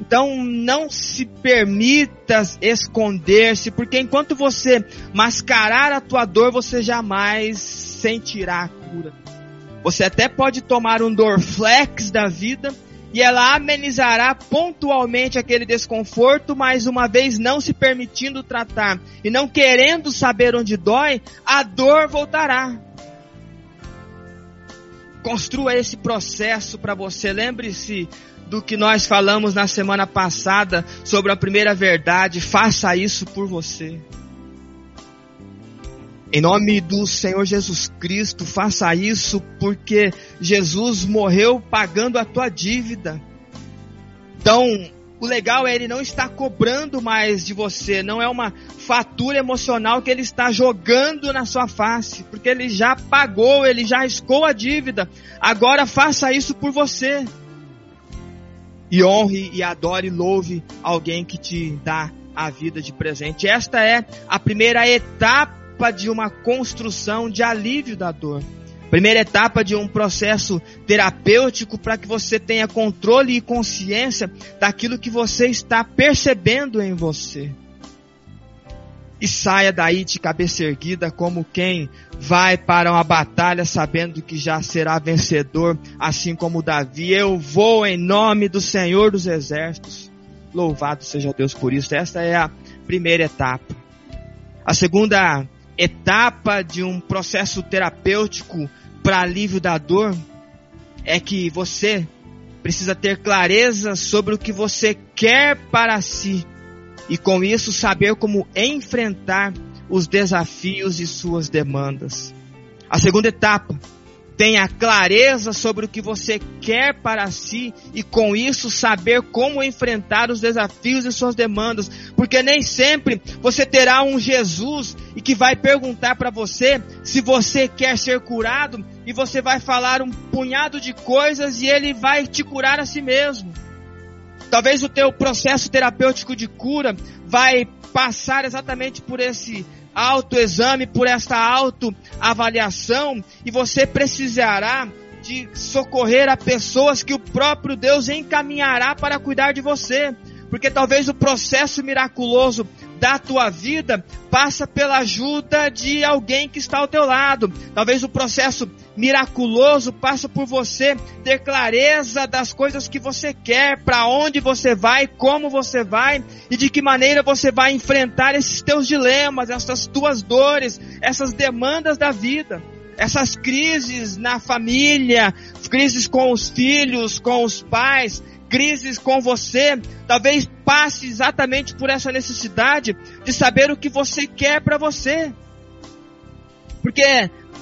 Então não se permita esconder-se, porque enquanto você mascarar a tua dor, você jamais sentirá a cura. Você até pode tomar um Dorflex da vida, e ela amenizará pontualmente aquele desconforto, mas uma vez não se permitindo tratar e não querendo saber onde dói, a dor voltará. Construa esse processo para você. Lembre-se do que nós falamos na semana passada sobre a primeira verdade. Faça isso por você. Em nome do Senhor Jesus Cristo, faça isso porque Jesus morreu pagando a tua dívida. Então, o legal é ele não estar cobrando mais de você, não é uma fatura emocional que ele está jogando na sua face, porque ele já pagou, ele já riscou a dívida. Agora faça isso por você. E honre e adore e louve alguém que te dá a vida de presente. Esta é a primeira etapa etapa de uma construção de alívio da dor. Primeira etapa de um processo terapêutico para que você tenha controle e consciência daquilo que você está percebendo em você. E saia daí de cabeça erguida como quem vai para uma batalha sabendo que já será vencedor, assim como Davi. Eu vou em nome do Senhor dos Exércitos. Louvado seja Deus por isso. Esta é a primeira etapa. A segunda etapa de um processo terapêutico para alívio da dor é que você precisa ter clareza sobre o que você quer para si e com isso saber como enfrentar os desafios e suas demandas. A segunda etapa tenha clareza sobre o que você quer para si e com isso saber como enfrentar os desafios e suas demandas, porque nem sempre você terá um Jesus e que vai perguntar para você se você quer ser curado e você vai falar um punhado de coisas e ele vai te curar a si mesmo. Talvez o teu processo terapêutico de cura vai passar exatamente por esse autoexame, por esta autoavaliação, e você precisará de socorrer a pessoas que o próprio Deus encaminhará para cuidar de você. Porque talvez o processo miraculoso da tua vida passa pela ajuda de alguém que está ao teu lado. Talvez o processo miraculoso passa por você ter clareza das coisas que você quer, para onde você vai, como você vai e de que maneira você vai enfrentar esses teus dilemas, essas tuas dores, essas demandas da vida essas crises na família, crises com os filhos, com os pais, crises com você, talvez passe exatamente por essa necessidade de saber o que você quer para você. Porque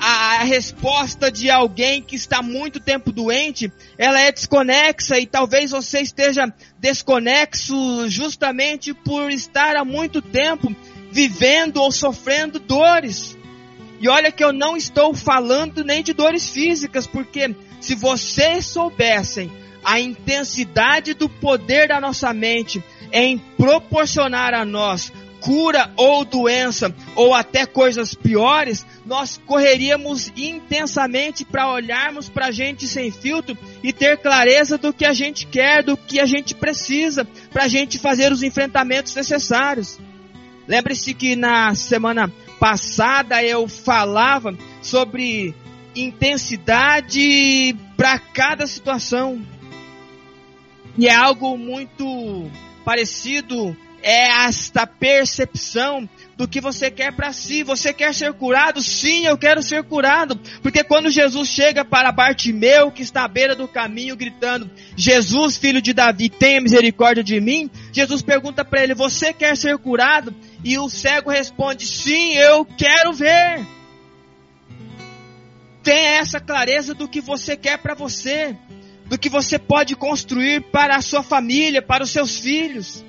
a, a, resposta de alguém que está muito tempo doente, ela é desconexa e talvez você esteja desconexo justamente por estar há muito tempo vivendo ou sofrendo dores. E olha que eu não estou falando nem de dores físicas, porque se vocês soubessem a intensidade do poder da nossa mente em proporcionar a nós cura ou doença ou até coisas piores, nós correríamos intensamente para olharmos para a gente sem filtro e ter clareza do que a gente quer, do que a gente precisa, para a gente fazer os enfrentamentos necessários. Lembre-se que na semana passada eu falava sobre intensidade para cada situação. E é algo muito parecido é esta percepção do que você quer para si. Você quer ser curado? Sim, eu quero ser curado. Porque quando Jesus chega para Bartimeu, que está à beira do caminho, gritando: Jesus, filho de Davi, tenha misericórdia de mim. Jesus pergunta para ele: Você quer ser curado? E o cego responde: Sim, eu quero ver. Tenha essa clareza do que você quer para você do que você pode construir para a sua família, para os seus filhos.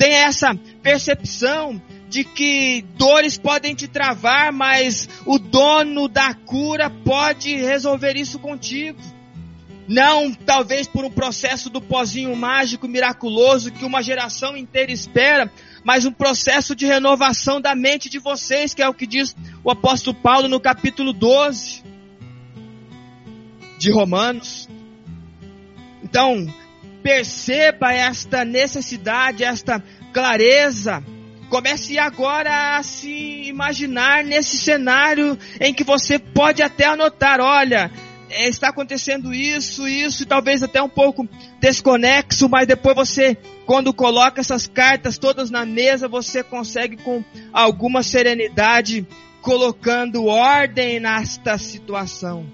Tenha essa percepção de que dores podem te travar, mas o dono da cura pode resolver isso contigo. Não talvez por um processo do pozinho mágico miraculoso que uma geração inteira espera, mas um processo de renovação da mente de vocês, que é o que diz o apóstolo Paulo no capítulo 12 de Romanos. Então, perceba esta necessidade, esta clareza. Comece agora a se imaginar nesse cenário em que você pode até anotar, olha, é, está acontecendo isso, isso, e talvez até um pouco desconexo, mas depois você, quando coloca essas cartas todas na mesa, você consegue com alguma serenidade colocando ordem nesta situação.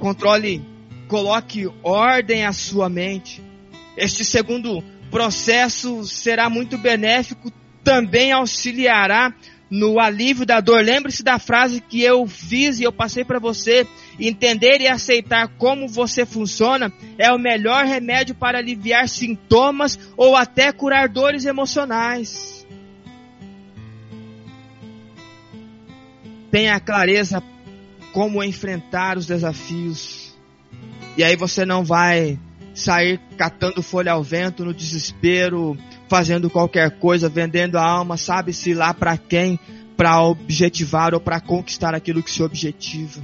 Controle coloque ordem à sua mente. Este segundo processo será muito benéfico, também auxiliará no alívio da dor. Lembre-se da frase que eu fiz e eu passei para você. Entender e aceitar como você funciona é o melhor remédio para aliviar sintomas ou até curar dores emocionais. Tenha clareza como enfrentar os desafios e aí você não vai sair catando folha ao vento no desespero, fazendo qualquer coisa, vendendo a alma, sabe-se lá para quem, para objetivar ou para conquistar aquilo que se objetiva.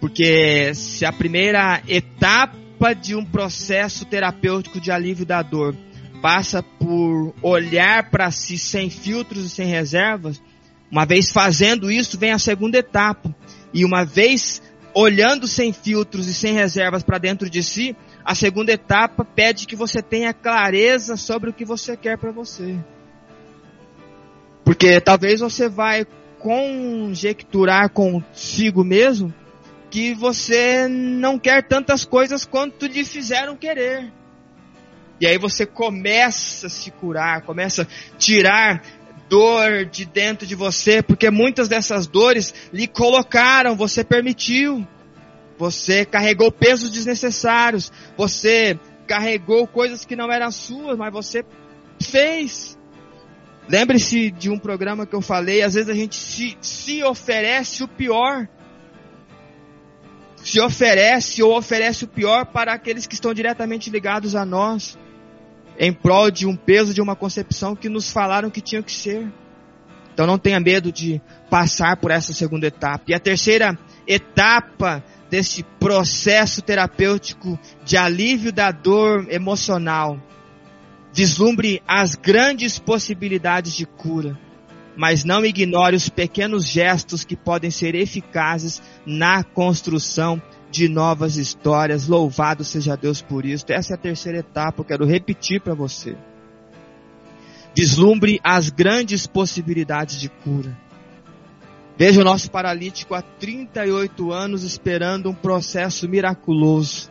Porque se a primeira etapa de um processo terapêutico de alívio da dor passa por olhar para si sem filtros e sem reservas, uma vez fazendo isso, vem a segunda etapa. E uma vez olhando sem filtros e sem reservas para dentro de si, a segunda etapa pede que você tenha clareza sobre o que você quer para você. Porque talvez você vai conjecturar consigo mesmo que você não quer tantas coisas quanto lhe fizeram querer. E aí você começa a se curar, começa a tirar dor de dentro de você, porque muitas dessas dores lhe colocaram, você permitiu. Você carregou pesos desnecessários, você carregou coisas que não eram suas, mas você fez. Lembre-se de um programa que eu falei, às vezes a gente se, se oferece o pior. Se oferece ou oferece o pior para aqueles que estão diretamente ligados a nós, em prol de um peso de uma concepção que nos falaram que tinha que ser. Então não tenha medo de passar por essa segunda etapa. E a terceira etapa desse processo terapêutico de alívio da dor emocional Vislumbre as grandes possibilidades de cura, mas não ignore os pequenos gestos que podem ser eficazes na construção de novas histórias. Louvado seja Deus por isso. Essa é a terceira etapa, eu quero repetir para você. Vislumbre as grandes possibilidades de cura. Veja o nosso paralítico há 38 anos esperando um processo miraculoso.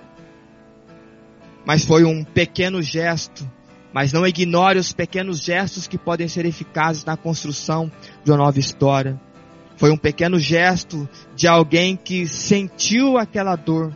Mas foi um pequeno gesto mas não ignore os pequenos gestos que podem ser eficazes na construção de uma nova história. Foi um pequeno gesto de alguém que sentiu aquela dor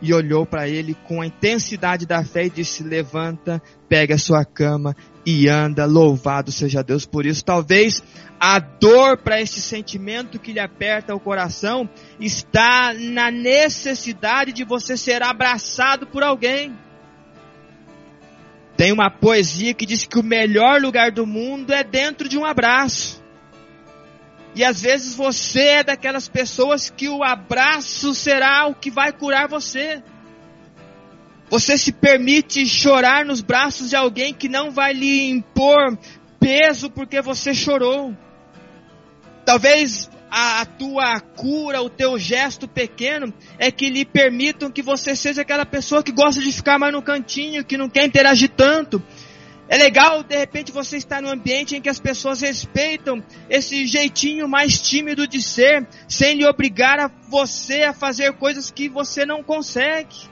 e olhou para ele com a intensidade da fé e disse: Levanta, pega a sua cama e anda. Louvado seja Deus por isso. Talvez a dor para esse sentimento que lhe aperta o coração está na necessidade de você ser abraçado por alguém. Tem uma poesia que diz que o melhor lugar do mundo é dentro de um abraço. E às vezes você é daquelas pessoas que o abraço será o que vai curar você. Você se permite chorar nos braços de alguém que não vai lhe impor peso porque você chorou. Talvez a, a, tua cura, o teu gesto pequeno, é que lhe permitam que você seja aquela pessoa que gosta de ficar mais no cantinho, que não quer interagir tanto. É legal, de repente, você estar num ambiente em que as pessoas respeitam esse jeitinho mais tímido de ser, sem lhe obrigar a você a fazer coisas que você não consegue.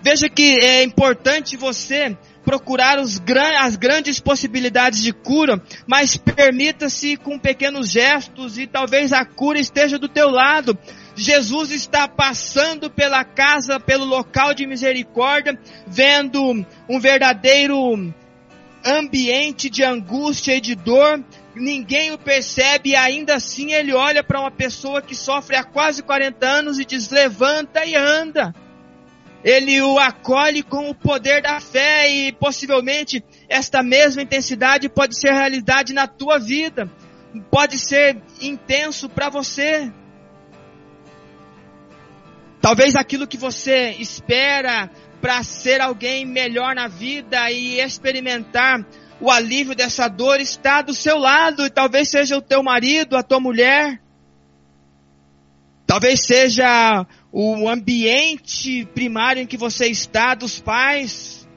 Veja que é importante você procurar os, as grandes possibilidades de cura, mas permita-se com pequenos gestos e talvez a cura esteja do teu lado. Jesus está passando pela casa, pelo local de misericórdia, vendo um verdadeiro ambiente de angústia e de dor, ninguém o percebe e ainda assim ele olha para uma pessoa que sofre há quase 40 anos e diz: levanta e anda. Ele o acolhe com o poder da fé e possivelmente esta mesma intensidade pode ser realidade na tua vida, pode ser intenso para você. Talvez aquilo que você espera para ser alguém melhor na vida e experimentar o alívio dessa dor está do seu lado, e talvez seja o teu marido, a tua mulher, talvez seja o ambiente primário em que você está, dos pais.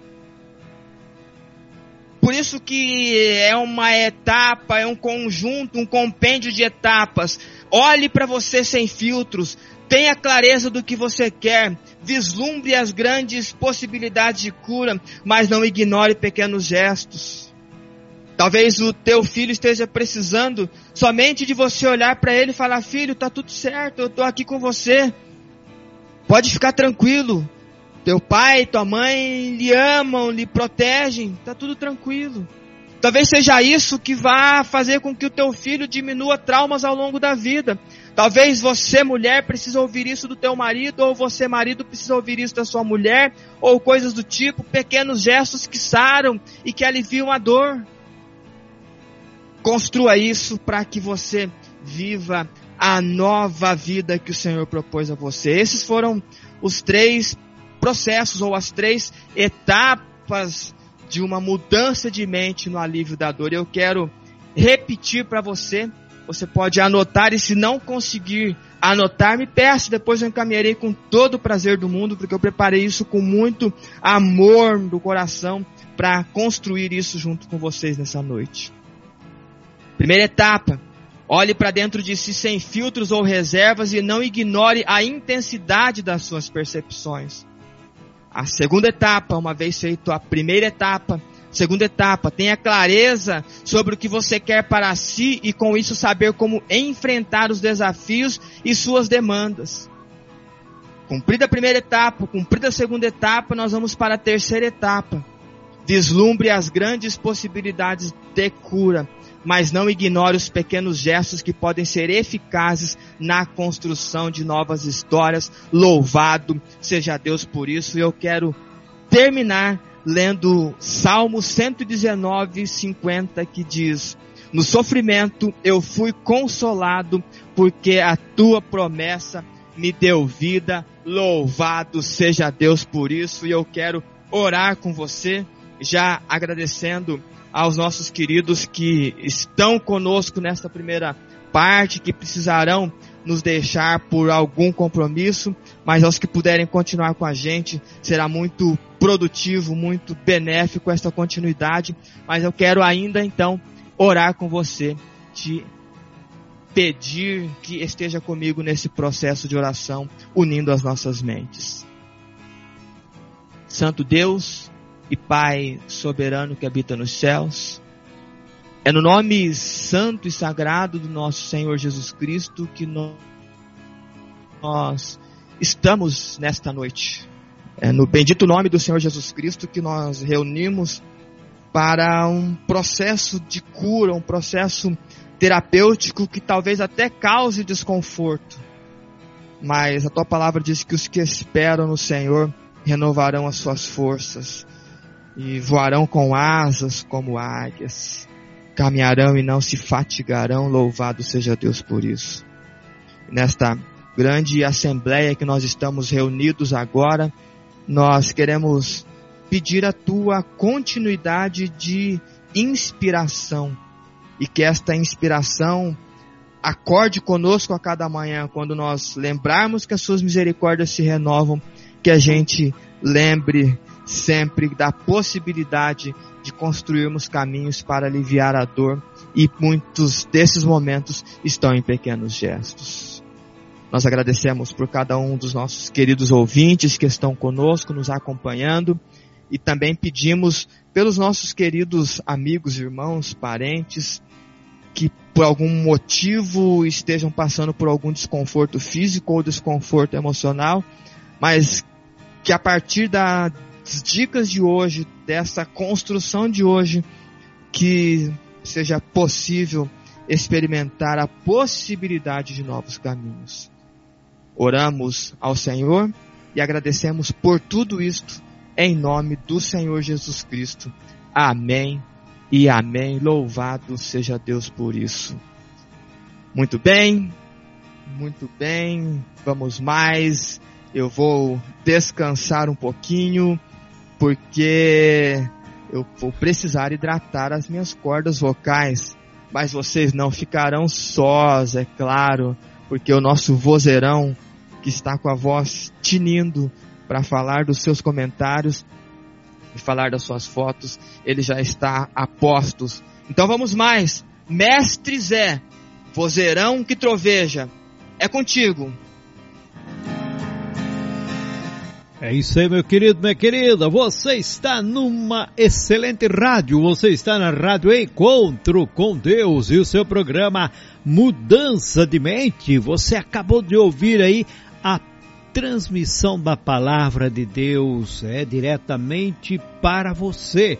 Por isso que é uma etapa, é um conjunto, um compêndio de etapas. Olhe para você sem filtros, tenha clareza do que você quer, vislumbre as grandes possibilidades de cura, mas não ignore pequenos gestos. Talvez o teu filho esteja precisando somente de você olhar para ele e falar: Filho, está tudo certo, eu estou aqui com você. Pode ficar tranquilo. Teu pai, tua mãe lhe amam, lhe protegem, tá tudo tranquilo. Talvez seja isso que vá fazer com que o teu filho diminua traumas ao longo da vida. Talvez você, mulher, precisa ouvir isso do teu marido, ou você, marido, precisa ouvir isso da sua mulher, ou coisas do tipo, pequenos gestos que saram e que aliviam a dor. Construa isso para que você viva a nova vida que o Senhor propôs a você. Esses foram os três processos ou as três etapas de uma mudança de mente no alívio da dor. Eu quero repetir para você. Você pode anotar e se não conseguir anotar, me peça, depois eu encaminharei com todo o prazer do mundo, porque eu preparei isso com muito amor do coração para construir isso junto com vocês nessa noite. Primeira etapa, Olhe para dentro de si sem filtros ou reservas e não ignore a intensidade das suas percepções. A segunda etapa, uma vez feito a primeira etapa, Segunda etapa, tenha clareza sobre o que você quer para si e com isso saber como enfrentar os desafios e suas demandas. Cumprida a primeira etapa, cumprida a segunda etapa, nós vamos para a terceira etapa. Deslumbre as grandes possibilidades de cura, mas não ignore os pequenos gestos que podem ser eficazes na construção de novas histórias. Louvado seja Deus por isso. Eu quero terminar lendo Salmo 119, 50, que diz: No sofrimento eu fui consolado, porque a tua promessa me deu vida. Louvado seja Deus por isso. E eu quero orar com você, já agradecendo aos nossos queridos que estão conosco nesta primeira parte, que precisarão nos deixar por algum compromisso, mas aos que puderem continuar com a gente, será muito produtivo, muito benéfico esta continuidade. Mas eu quero ainda então orar com você, te pedir que esteja comigo nesse processo de oração, unindo as nossas mentes. Santo Deus e Pai soberano que habita nos céus, é no nome santo e sagrado do nosso Senhor Jesus Cristo que nós estamos nesta noite. É no bendito nome do Senhor Jesus Cristo que nós reunimos para um processo de cura, um processo terapêutico que talvez até cause desconforto. Mas a tua palavra diz que os que esperam no Senhor renovarão as suas forças e voarão com asas como águias caminharão e não se fatigarão, louvado seja Deus por isso. Nesta grande assembleia que nós estamos reunidos agora, nós queremos pedir a tua continuidade de inspiração e que esta inspiração acorde conosco a cada manhã quando nós lembrarmos que as suas misericórdias se renovam, que a gente lembre sempre da possibilidade de construirmos caminhos para aliviar a dor e muitos desses momentos estão em pequenos gestos. Nós agradecemos por cada um dos nossos queridos ouvintes que estão conosco, nos acompanhando e também pedimos pelos nossos queridos amigos, irmãos, parentes que por algum motivo estejam passando por algum desconforto físico ou desconforto emocional, mas que a partir da dicas de hoje, dessa construção de hoje, que seja possível experimentar a possibilidade de novos caminhos. Oramos ao Senhor e agradecemos por tudo isto em nome do Senhor Jesus Cristo. Amém e amém. Louvado seja Deus por isso. Muito bem, muito bem. Vamos mais. Eu vou descansar um pouquinho porque eu vou precisar hidratar as minhas cordas vocais. Mas vocês não ficarão sós, é claro, porque o nosso vozeirão, que está com a voz tinindo para falar dos seus comentários e falar das suas fotos, ele já está a postos. Então vamos mais. Mestre Zé, vozeirão que troveja, é contigo. É isso aí, meu querido, minha querida. Você está numa excelente rádio. Você está na Rádio Encontro com Deus e o seu programa Mudança de Mente. Você acabou de ouvir aí a transmissão da palavra de Deus é diretamente para você.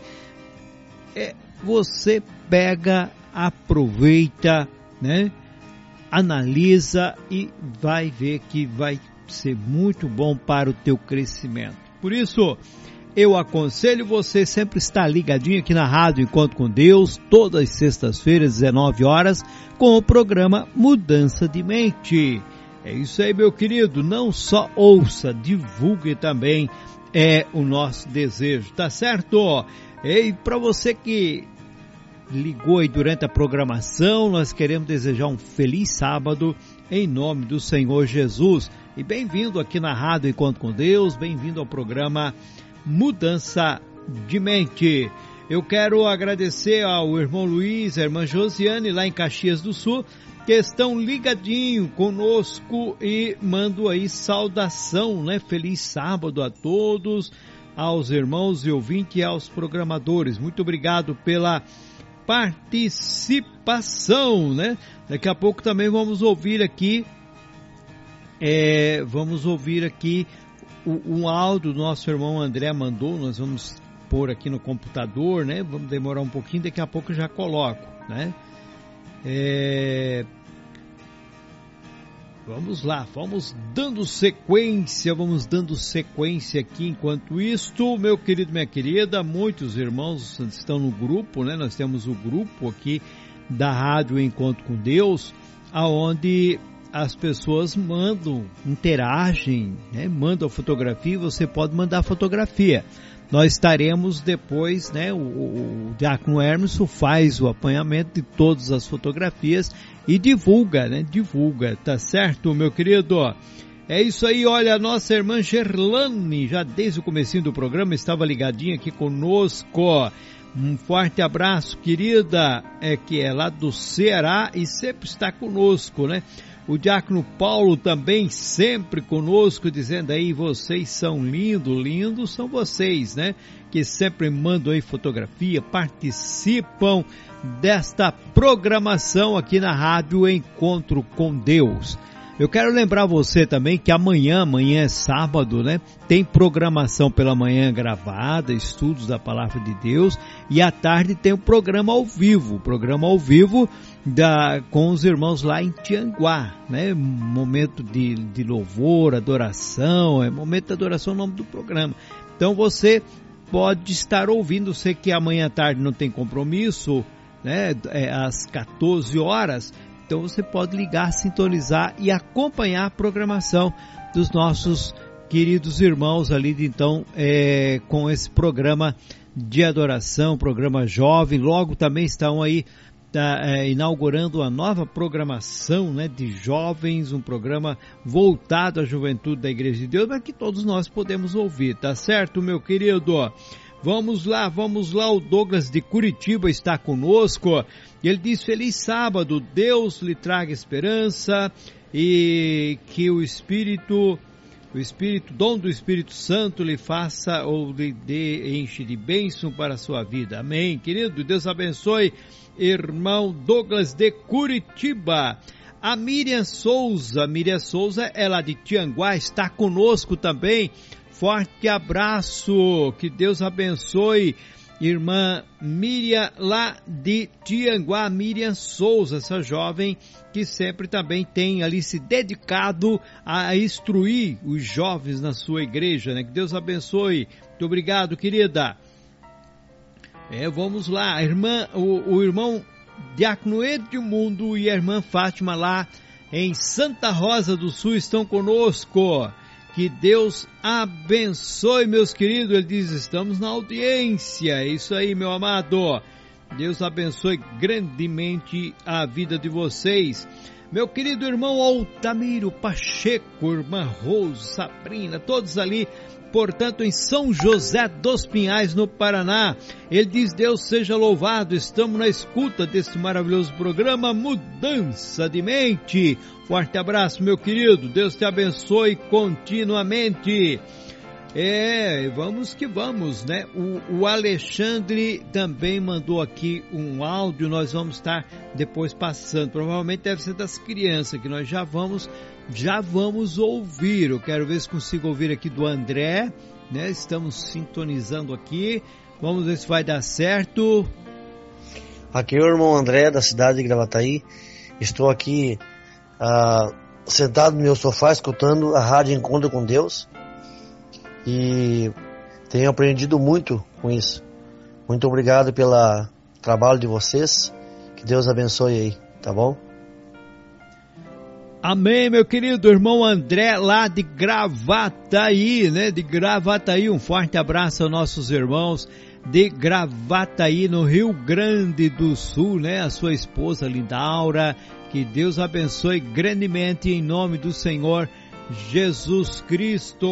É, você pega, aproveita, né? Analisa e vai ver que vai ser muito bom para o teu crescimento. Por isso, eu aconselho você sempre estar ligadinho aqui na Rádio Encontro com Deus, todas as sextas-feiras, 19 horas, com o programa Mudança de Mente. É isso aí, meu querido. Não só ouça, divulgue também. É o nosso desejo, tá certo? E para você que ligou aí durante a programação, nós queremos desejar um feliz sábado em nome do Senhor Jesus. E bem-vindo aqui na Rádio Encontro com Deus, bem-vindo ao programa Mudança de Mente. Eu quero agradecer ao irmão Luiz, a irmã Josiane, lá em Caxias do Sul, que estão ligadinho conosco e mando aí saudação, né? Feliz sábado a todos. aos irmãos e ouvintes e aos programadores. Muito obrigado pela participação, né? Daqui a pouco também vamos ouvir aqui, é, vamos ouvir aqui um áudio do nosso irmão André mandou, nós vamos pôr aqui no computador, né? Vamos demorar um pouquinho, daqui a pouco eu já coloco, né? É... Vamos lá, vamos dando sequência, vamos dando sequência aqui. Enquanto isto, meu querido, minha querida, muitos irmãos estão no grupo, né? Nós temos o grupo aqui da Rádio Encontro com Deus, aonde as pessoas mandam, interagem, né? mandam fotografia, você pode mandar fotografia nós estaremos depois, né, o, o, Diácono Hermes faz o apanhamento de todas as fotografias e divulga, né, divulga, tá certo, meu querido? É isso aí, olha, a nossa irmã Gerlane, já desde o comecinho do programa, estava ligadinha aqui conosco. Um forte abraço, querida, é que é lá do Ceará e sempre está conosco, né? O diácono Paulo também sempre conosco, dizendo aí, vocês são lindos, lindos são vocês, né? Que sempre mandam aí fotografia, participam desta programação aqui na Rádio Encontro com Deus. Eu quero lembrar você também que amanhã, amanhã é sábado, né? Tem programação pela manhã gravada, estudos da palavra de Deus, e à tarde tem o um programa ao vivo, programa ao vivo da, com os irmãos lá em Tianguá, né? Momento de, de louvor, adoração, é momento de adoração é o nome do programa. Então você pode estar ouvindo, sei que amanhã à tarde não tem compromisso, né? É às 14 horas, então você pode ligar, sintonizar e acompanhar a programação dos nossos queridos irmãos ali, de, então, é, com esse programa de adoração, programa jovem. Logo também estão aí tá, é, inaugurando uma nova programação né, de jovens, um programa voltado à juventude da Igreja de Deus, mas que todos nós podemos ouvir, tá certo, meu querido? Vamos lá, vamos lá, o Douglas de Curitiba está conosco. Ele diz: Feliz sábado, Deus lhe traga esperança e que o Espírito, o Espírito, dom do Espírito Santo lhe faça ou lhe dê, enche de bênção para a sua vida. Amém, querido. Deus abençoe, irmão Douglas de Curitiba. A Miriam Souza, Miriam Souza, ela de Tianguá, está conosco também. Forte abraço, que Deus abençoe irmã Miriam lá de Tianguá, Miriam Souza, essa jovem que sempre também tem ali se dedicado a instruir os jovens na sua igreja, né? Que Deus abençoe. Muito obrigado, querida. É, vamos lá, irmã, o, o irmão Diácono Edmundo e a irmã Fátima lá em Santa Rosa do Sul estão conosco. Que Deus abençoe, meus queridos. Ele diz: estamos na audiência. É isso aí, meu amado. Deus abençoe grandemente a vida de vocês. Meu querido irmão Altamiro Pacheco, irmã Rose, Sabrina, todos ali portanto, em São José dos Pinhais, no Paraná. Ele diz: Deus seja louvado, estamos na escuta desse maravilhoso programa Mudança de Mente. Forte abraço, meu querido, Deus te abençoe continuamente. É, vamos que vamos, né? O, o, Alexandre também mandou aqui um áudio, nós vamos estar depois passando. Provavelmente deve ser das crianças, que nós já vamos já vamos ouvir. Eu quero ver se consigo ouvir aqui do André, né? Estamos sintonizando aqui. Vamos ver se vai dar certo. Aqui é o irmão André, da cidade de Gravataí. Estou aqui ah, sentado no meu sofá, escutando a rádio Encontro com Deus. E tenho aprendido muito com isso. Muito obrigado pelo trabalho de vocês. Que Deus abençoe aí, tá bom? Amém, meu querido irmão André, lá de Gravataí, né? De Gravataí, um forte abraço aos nossos irmãos de Gravataí, no Rio Grande do Sul, né? A sua esposa Lindaura, que Deus abençoe grandemente em nome do Senhor Jesus Cristo.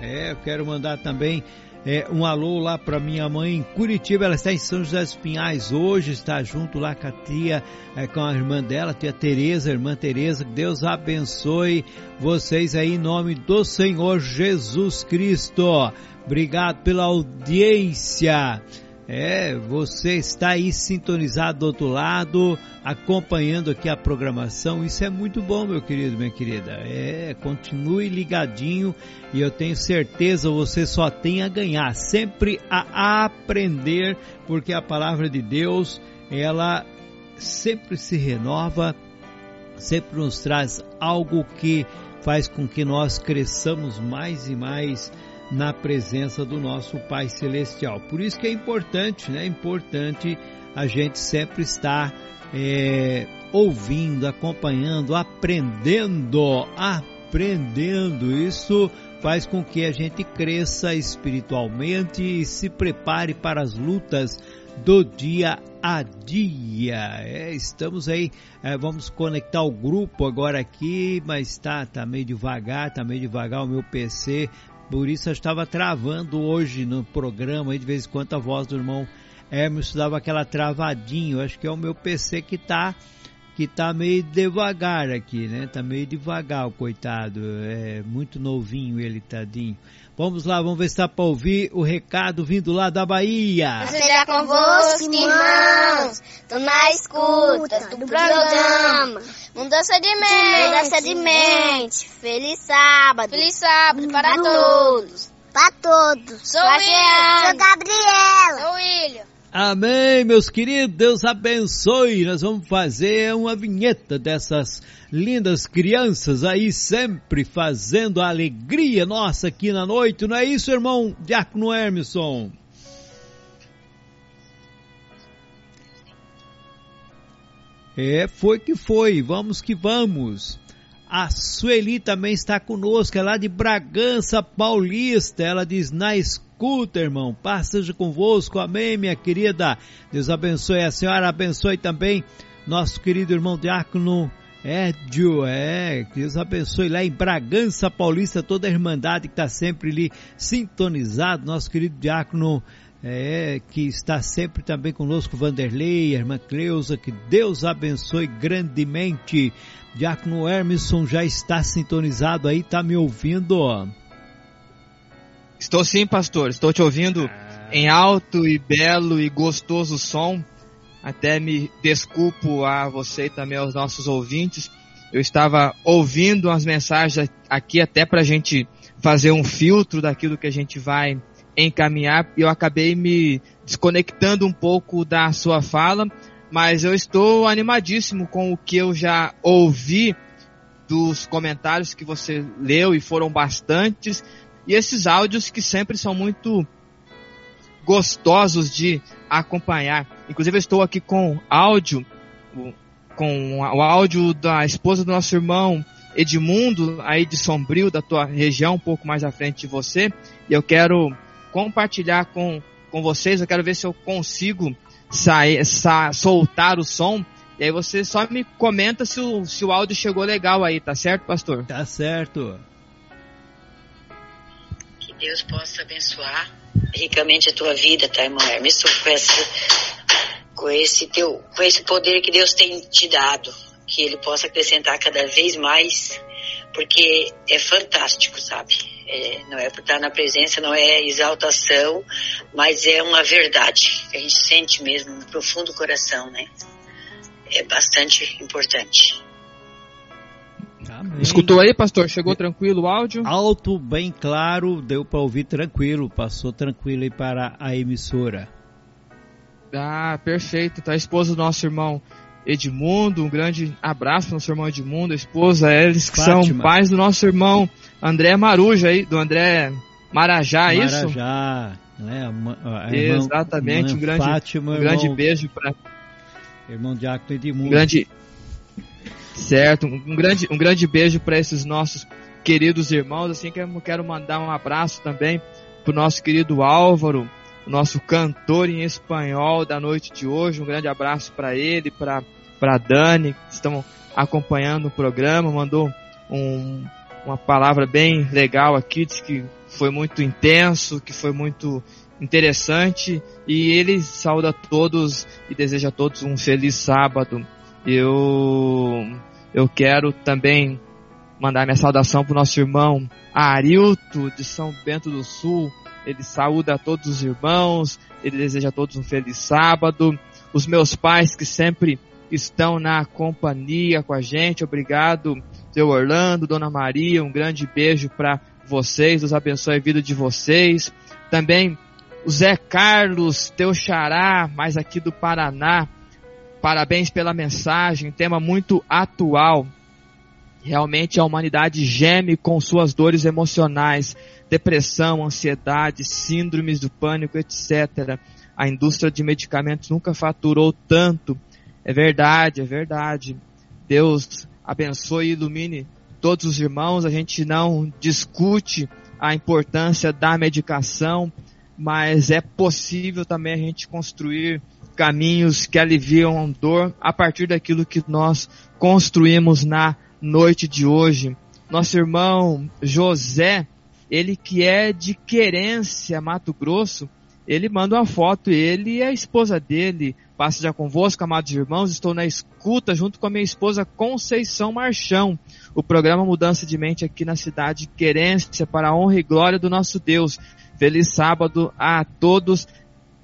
É, eu quero mandar também É, um alô lá para minha mãe em Curitiba, ela está em São José dos Pinhais hoje, está junto lá com a tia, é, com a irmã dela, a tia Tereza, irmã Tereza. Deus abençoe vocês aí em nome do Senhor Jesus Cristo. Obrigado pela audiência. É, você está aí sintonizado do outro lado, acompanhando aqui a programação. Isso é muito bom, meu querido, minha querida. É, continue ligadinho e eu tenho certeza você só tem a ganhar, sempre a aprender, porque a palavra de Deus, ela sempre se renova, sempre nos traz algo que faz com que nós cresçamos mais e mais na presença do nosso Pai Celestial. Por isso que é importante, né? É importante a gente sempre estar é, ouvindo, acompanhando, aprendendo, aprendendo. Isso faz com que a gente cresça espiritualmente e se prepare para as lutas do dia a dia. É, estamos aí, é, vamos conectar o grupo agora aqui, mas tá, tá meio devagar, tá meio devagar o meu PC, por isso estava travando hoje no programa, de vez em quando a voz do irmão Hermes dava aquela travadinha. Eu acho que é o meu PC que está que tá meio devagar aqui, né? Tá meio devagar o coitado. É muito novinho ele, tadinho. Vamos lá, vamos ver se dá para ouvir o recado vindo lá da Bahia. Seja convosco, irmãos. Tô na escuta do programa. Mudança de mente. Mudança de mente. Feliz sábado. Feliz sábado para todos. Para todos. Sou William. Sou Gabriela. Sou William. Amém, meus queridos, Deus abençoe. Nós vamos fazer uma vinheta dessas lindas crianças aí, sempre fazendo a alegria nossa aqui na noite, não é isso, irmão Diácono Hermeson? É, foi que foi, vamos que vamos. A Sueli também está conosco, é lá de Bragança Paulista. Ela diz: na escuta, irmão, paz seja convosco, amém, minha querida. Deus abençoe a senhora, abençoe também nosso querido irmão Diácono Edio, é, Deus abençoe lá em Bragança Paulista, toda a Irmandade que está sempre ali sintonizado, nosso querido Diácono é, que está sempre também conosco, Vanderlei, a irmã Cleusa, que Deus abençoe grandemente. Diácono Hermeson já está sintonizado aí, está me ouvindo? Estou sim, pastor, estou te ouvindo em alto e belo e gostoso som. Até me desculpo a você e também aos nossos ouvintes. Eu estava ouvindo as mensagens aqui até para a gente fazer um filtro daquilo que a gente vai encaminhar e eu acabei me desconectando um pouco da sua fala, mas eu estou animadíssimo com o que eu já ouvi dos comentários que você leu e foram bastantes e esses áudios que sempre são muito gostosos de acompanhar. Inclusive eu estou aqui com áudio, com o áudio da esposa do nosso irmão Edmundo, aí de Sombrio, da tua região, um pouco mais à frente de você, e eu quero compartilhar com, com vocês. Eu quero ver se eu consigo sair, sa, soltar o som. E aí você só me comenta se o, se o áudio chegou legal aí, tá certo, pastor? Tá certo. Que Deus possa abençoar ricamente a tua vida, tá, irmão Hermes? Com com esse teu, com esse poder que Deus tem te dado, que Ele possa acrescentar cada vez mais, porque é fantástico, sabe? É, não é por estar na presença, não é exaltação, mas é uma verdade que a gente sente mesmo no profundo coração, né? É bastante importante. Amém. Escutou aí, pastor? Chegou tranquilo o áudio? Alto, bem claro, deu para ouvir tranquilo, passou tranquilo aí para a emissora. Ah, perfeito. Tá a esposa do nosso irmão Edmundo, um grande abraço para o nosso irmão Edmundo, a esposa, eles que Fátima. são pais do nosso irmão André Maruja aí, do André Marajá, Marajá isso? Marajá, né? A, a irmã, Exatamente, um grande, Fátima, um grande irmão, beijo para irmão Diácono Edmundo. Um grande certo, um grande um grande beijo para esses nossos queridos irmãos, assim que eu quero mandar um abraço também pro nosso querido Álvaro, o nosso cantor em espanhol da noite de hoje. Um grande abraço para ele, para para Dani, que estão acompanhando o programa, mandou um uma palavra bem legal aqui, diz que foi muito intenso, que foi muito interessante e ele saúda a todos e deseja a todos um feliz sábado. Eu eu quero também mandar minha saudação para o nosso irmão Arilto de São Bento do Sul. Ele saúda a todos os irmãos, ele deseja a todos um feliz sábado. Os meus pais que sempre estão na companhia com a gente, obrigado, seu Orlando, Dona Maria, um grande beijo para vocês, Deus abençoe a vida de vocês. Também o Zé Carlos, teu xará, mais aqui do Paraná. Parabéns pela mensagem, tema muito atual. Realmente a humanidade geme com suas dores emocionais, depressão, ansiedade, síndromes do pânico, etc. A indústria de medicamentos nunca faturou tanto. É verdade, é verdade. Deus abençoe e ilumine todos os irmãos. A gente não discute a importância da medicação, mas é possível também a gente construir caminhos que aliviam a dor a partir daquilo que nós construímos na noite de hoje. Nosso irmão José, ele que é de Querência, Mato Grosso, ele manda uma foto, ele e a esposa dele. Passa já convosco, amados irmãos, estou na escuta junto com a minha esposa Conceição Marchão. O programa Mudança de Mente aqui na cidade de Querência para a honra e glória do nosso Deus. Feliz sábado a todos.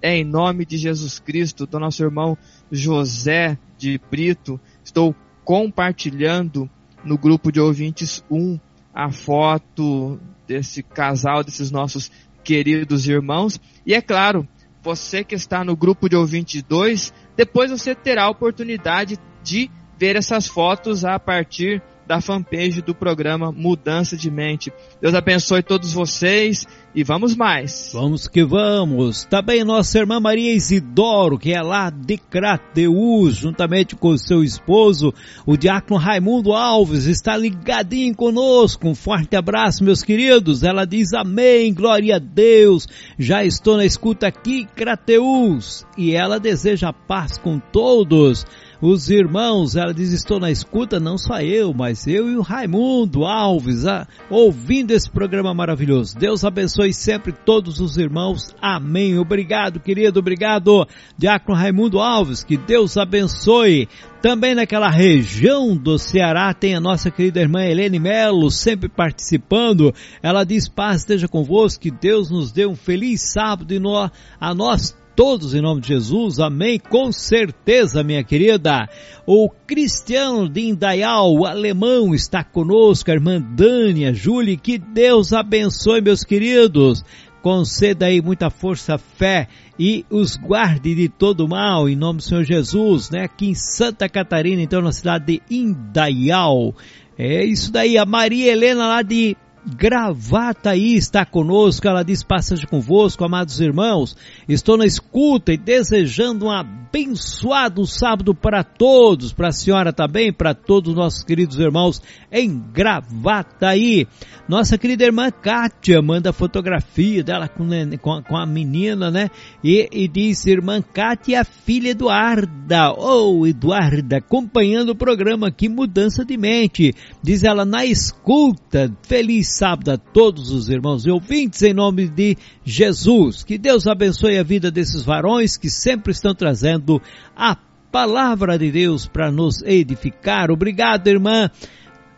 Em nome de Jesus Cristo, do nosso irmão José de Brito, estou compartilhando no grupo de ouvintes 1 a foto desse casal, desses nossos queridos irmãos. E é claro, você que está no grupo de ouvintes 2, depois você terá a oportunidade de ver essas fotos a partir da fanpage do programa Mudança de Mente. Deus abençoe todos vocês e vamos mais. Vamos que vamos. Também nossa irmã Maria Isidoro, que é lá de Crateus, juntamente com seu esposo, o diácono Raimundo Alves, está ligadinho conosco. Um forte abraço, meus queridos. Ela diz amém, glória a Deus. Já estou na escuta aqui, Crateus. E ela deseja paz com todos os irmãos, ela diz, estou na escuta, não só eu, mas eu e o Raimundo Alves, ah, ouvindo esse programa maravilhoso. Deus abençoe sempre todos os irmãos. Amém. Obrigado, querido, obrigado, Diácono Raimundo Alves, que Deus abençoe. Também naquela região do Ceará tem a nossa querida irmã Helene Melo, sempre participando. Ela diz, paz esteja convosco, que Deus nos dê um feliz sábado e nós, a nós todos em nome de Jesus, amém, com certeza, minha querida. O Cristiano de Indaial, o alemão, está conosco, a irmã Dânia, Júlia, que Deus abençoe, meus queridos. Conceda aí muita força, fé e os guarde de todo mal, em nome do Senhor Jesus, né? Aqui em Santa Catarina, então, na cidade de Indaial. É isso daí, a Maria Helena lá de Gravataí está conosco, ela diz, passagem convosco, amados irmãos, estou na escuta e desejando um abençoado sábado para todos, para a senhora também, para todos os nossos queridos irmãos em Gravataí. Nossa querida irmã Kátia manda fotografia dela com, com, com a menina, né? E, e diz, irmã Kátia, filha Eduarda, ou oh, Eduarda, acompanhando o programa, que mudança de mente. Diz ela, na escuta, feliz sábado a todos os irmãos e ouvintes em nome de Jesus. Que Deus abençoe a vida desses varões que sempre estão trazendo a palavra de Deus para nos edificar. Obrigado, irmã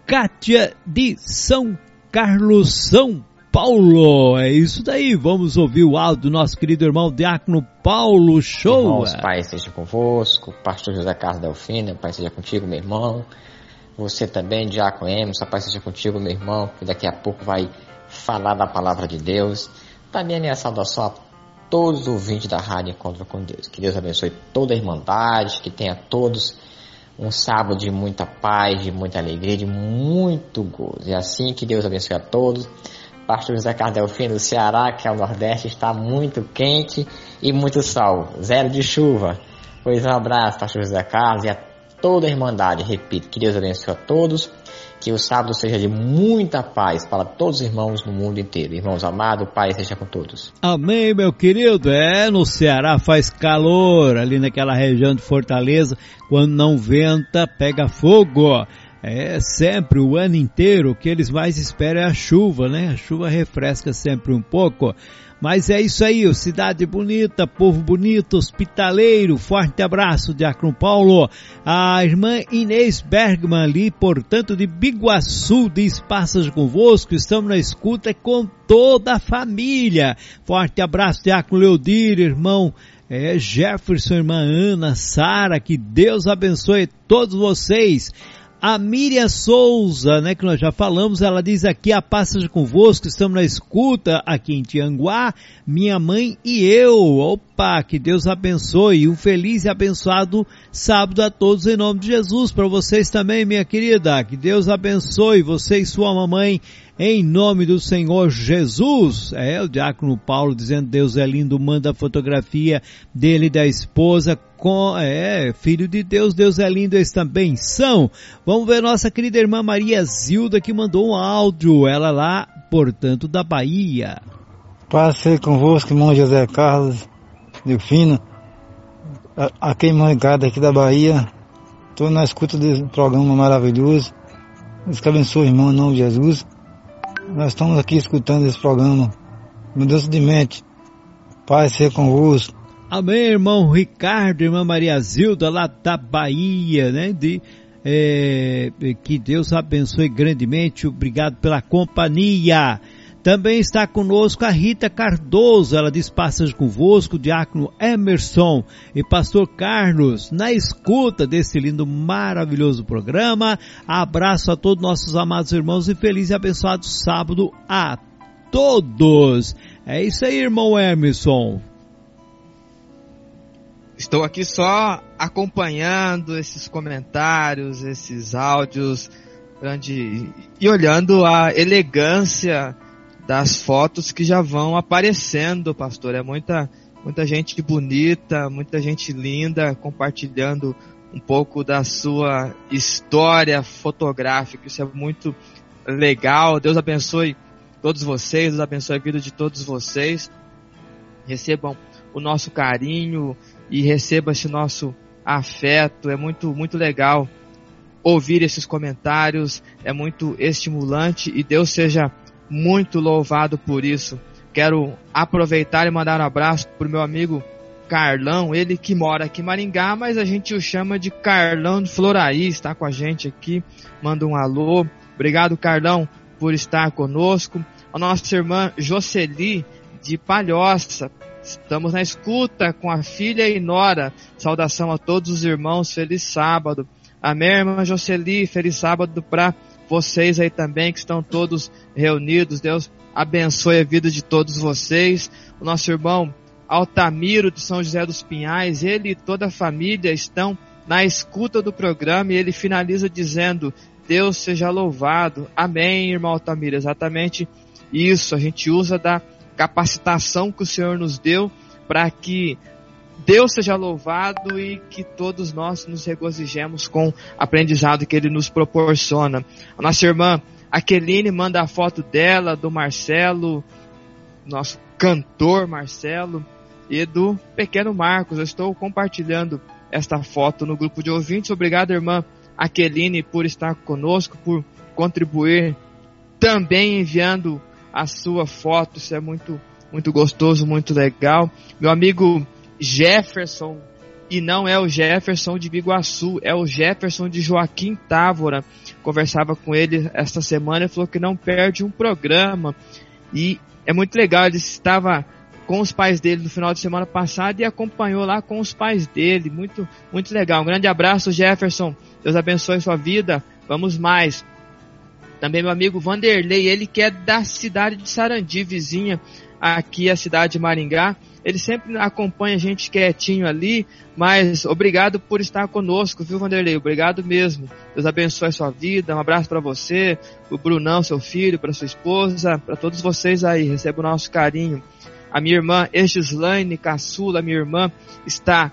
Kátia de São Carlos, São Paulo. É isso daí. Vamos ouvir o áudio do nosso querido irmão Diácono Paulo Show. Irmãos, Pai seja convosco, Pastor José Carlos Delfina, Pai seja contigo, meu irmão. Você também, Diácono Emerson, a paz seja contigo, meu irmão, que daqui a pouco vai falar da palavra de Deus. Também a minha saudação a todos os ouvintes da Rádio Encontro com Deus. Que Deus abençoe toda a irmandade, que tenha todos um sábado de muita paz, de muita alegria, de muito gozo. E assim que Deus abençoe a todos. Pastor José Cardelfim do Ceará, que é o Nordeste, está muito quente e muito sol. Zero de chuva. Pois um abraço, Pastor José Carlos, e a toda a Irmandade. Repito, que Deus abençoe a todos, que o sábado seja de muita paz para todos os irmãos no mundo inteiro. Irmãos amados, Pai seja com todos. Amém, meu querido. É, no Ceará faz calor, ali naquela região de Fortaleza, quando não venta, pega fogo. É sempre o ano inteiro o que eles mais esperam é a chuva, né? A chuva refresca sempre um pouco. Mas é isso aí, cidade bonita, povo bonito, hospitaleiro. Forte abraço, Diácono Paulo. A irmã Inês Bergman ali, portanto, de Biguaçu, diz passas convosco. Estamos na escuta com toda a família. Forte abraço, Diácono Leodir, irmão é, Jefferson, irmã Ana, Sara, que Deus abençoe todos vocês. A Miriam Souza, né, que nós já falamos, ela diz aqui, a passagem convosco, estamos na escuta aqui em Tianguá, minha mãe e eu. Opa, que Deus abençoe. Um feliz e abençoado sábado a todos em nome de Jesus. Para vocês também, minha querida. Que Deus abençoe você e sua mamãe em nome do Senhor Jesus. É o diácono Paulo dizendo Deus é lindo, manda a fotografia dele da esposa com, é, filho de Deus, Deus é lindo, eles também são. Vamos ver nossa querida irmã Maria Zilda que mandou um áudio, ela lá, portanto, da Bahia. Passei convosco, irmão José Carlos Delfino, aqui em Mancada, aqui da Bahia. Estou na escuta desse programa maravilhoso. Deus que abençoe, irmão, em nome de Jesus. Nós estamos aqui escutando esse programa. Mudança de mente. Pai, ser convosco. Amém, irmão Ricardo, irmã Maria Zilda, lá da Bahia, né? De, é, que Deus abençoe grandemente. Obrigado pela companhia. Também está conosco a Rita Cardoso, ela diz passas convosco, diácono Emerson e pastor Carlos, na escuta desse lindo, maravilhoso programa. Abraço a todos nossos amados irmãos e feliz e abençoado sábado a todos. É isso aí, irmão Emerson. Estou aqui só acompanhando esses comentários, esses áudios, grande, e olhando a elegância das fotos que já vão aparecendo, pastor. É muita, muita gente bonita, muita gente linda compartilhando um pouco da sua história fotográfica. Isso é muito legal. Deus abençoe todos vocês, Deus abençoe a vida de todos vocês. Recebam o nosso carinho e receba esse nosso afeto. É muito, muito legal ouvir esses comentários. É muito estimulante e Deus seja muito louvado por isso. Quero aproveitar e mandar um abraço pro meu amigo Carlão, ele que mora aqui em Maringá, mas a gente o chama de Carlão Floraí, está com a gente aqui, manda um alô. Obrigado, Carlão, por estar conosco. A nossa irmã Jocely, de Palhoça, estamos na escuta com a filha e nora. Saudação a todos os irmãos, feliz sábado. Amém, irmã Jocely, feliz sábado para vocês aí também que estão todos reunidos. Deus abençoe a vida de todos vocês. O nosso irmão Altamiro de São José dos Pinhais, ele e toda a família estão na escuta do programa e ele finaliza dizendo: Deus seja louvado. Amém, irmão Altamiro. Exatamente isso. A gente usa da capacitação que o Senhor nos deu para que Deus seja louvado e que todos nós nos regozijemos com o aprendizado que Ele nos proporciona. A nossa irmã Aqueline manda a foto dela, do Marcelo, nosso cantor Marcelo, e do pequeno Marcos. Eu estou compartilhando esta foto no grupo de ouvintes. Obrigado, irmã Aqueline, por estar conosco, por contribuir também enviando a sua foto. Isso é muito, muito gostoso, muito legal. Meu amigo Jefferson, e não é o Jefferson de Biguaçu, é o Jefferson de Joaquim Távora. Conversava com ele esta semana e falou que não perde um programa. E é muito legal, ele estava com os pais dele no final de semana passado e acompanhou lá com os pais dele. Muito, muito legal. Um grande abraço, Jefferson. Deus abençoe sua vida. Vamos mais. Também meu amigo Vanderlei, ele que é da cidade de Sarandi, vizinha aqui a cidade de Maringá. Ele sempre acompanha a gente quietinho ali, mas obrigado por estar conosco, viu, Vanderlei? Obrigado mesmo. Deus abençoe a sua vida. Um abraço para você, o Brunão, seu filho, para sua esposa, para todos vocês aí. Receba o nosso carinho. A minha irmã Egislaine Caçula, minha irmã, está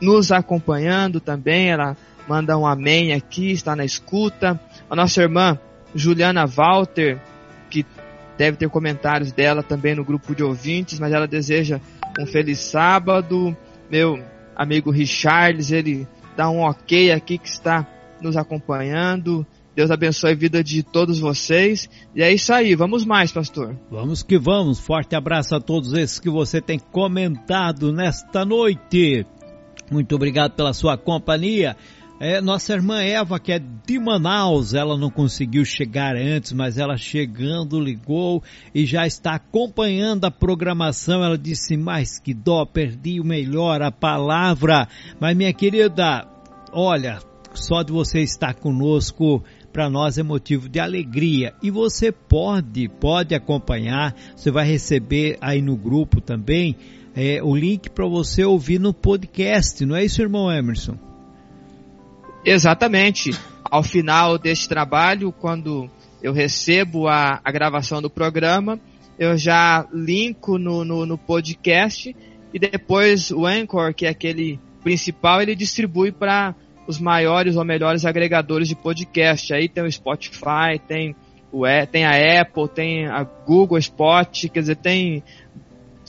nos acompanhando também. Ela manda um amém aqui, está na escuta. A nossa irmã Juliana Walter, deve ter comentários dela também no grupo de ouvintes, mas ela deseja um feliz sábado. Meu amigo Richards, ele dá um ok aqui que está nos acompanhando. Deus abençoe a vida de todos vocês. E é isso aí, vamos mais, pastor. Vamos que vamos. Forte abraço a todos esses que você tem comentado nesta noite. Muito obrigado pela sua companhia. É, nossa irmã Eva, que é de Manaus, ela não conseguiu chegar antes, mas ela chegando ligou e já está acompanhando a programação. Ela disse: Mas que dó, perdi o melhor, a palavra. Mas minha querida, olha, só de você estar conosco, para nós é motivo de alegria. E você pode, pode acompanhar, você vai receber aí no grupo também é, o link para você ouvir no podcast, não é isso, irmão Emerson? Exatamente. Ao final deste trabalho, quando eu recebo a, a gravação do programa, eu já linko no, no, no, podcast e depois o Anchor, que é aquele principal, ele distribui para os maiores ou melhores agregadores de podcast. Aí tem o Spotify, tem, o, tem a Apple, tem a Google Spot, quer dizer, tem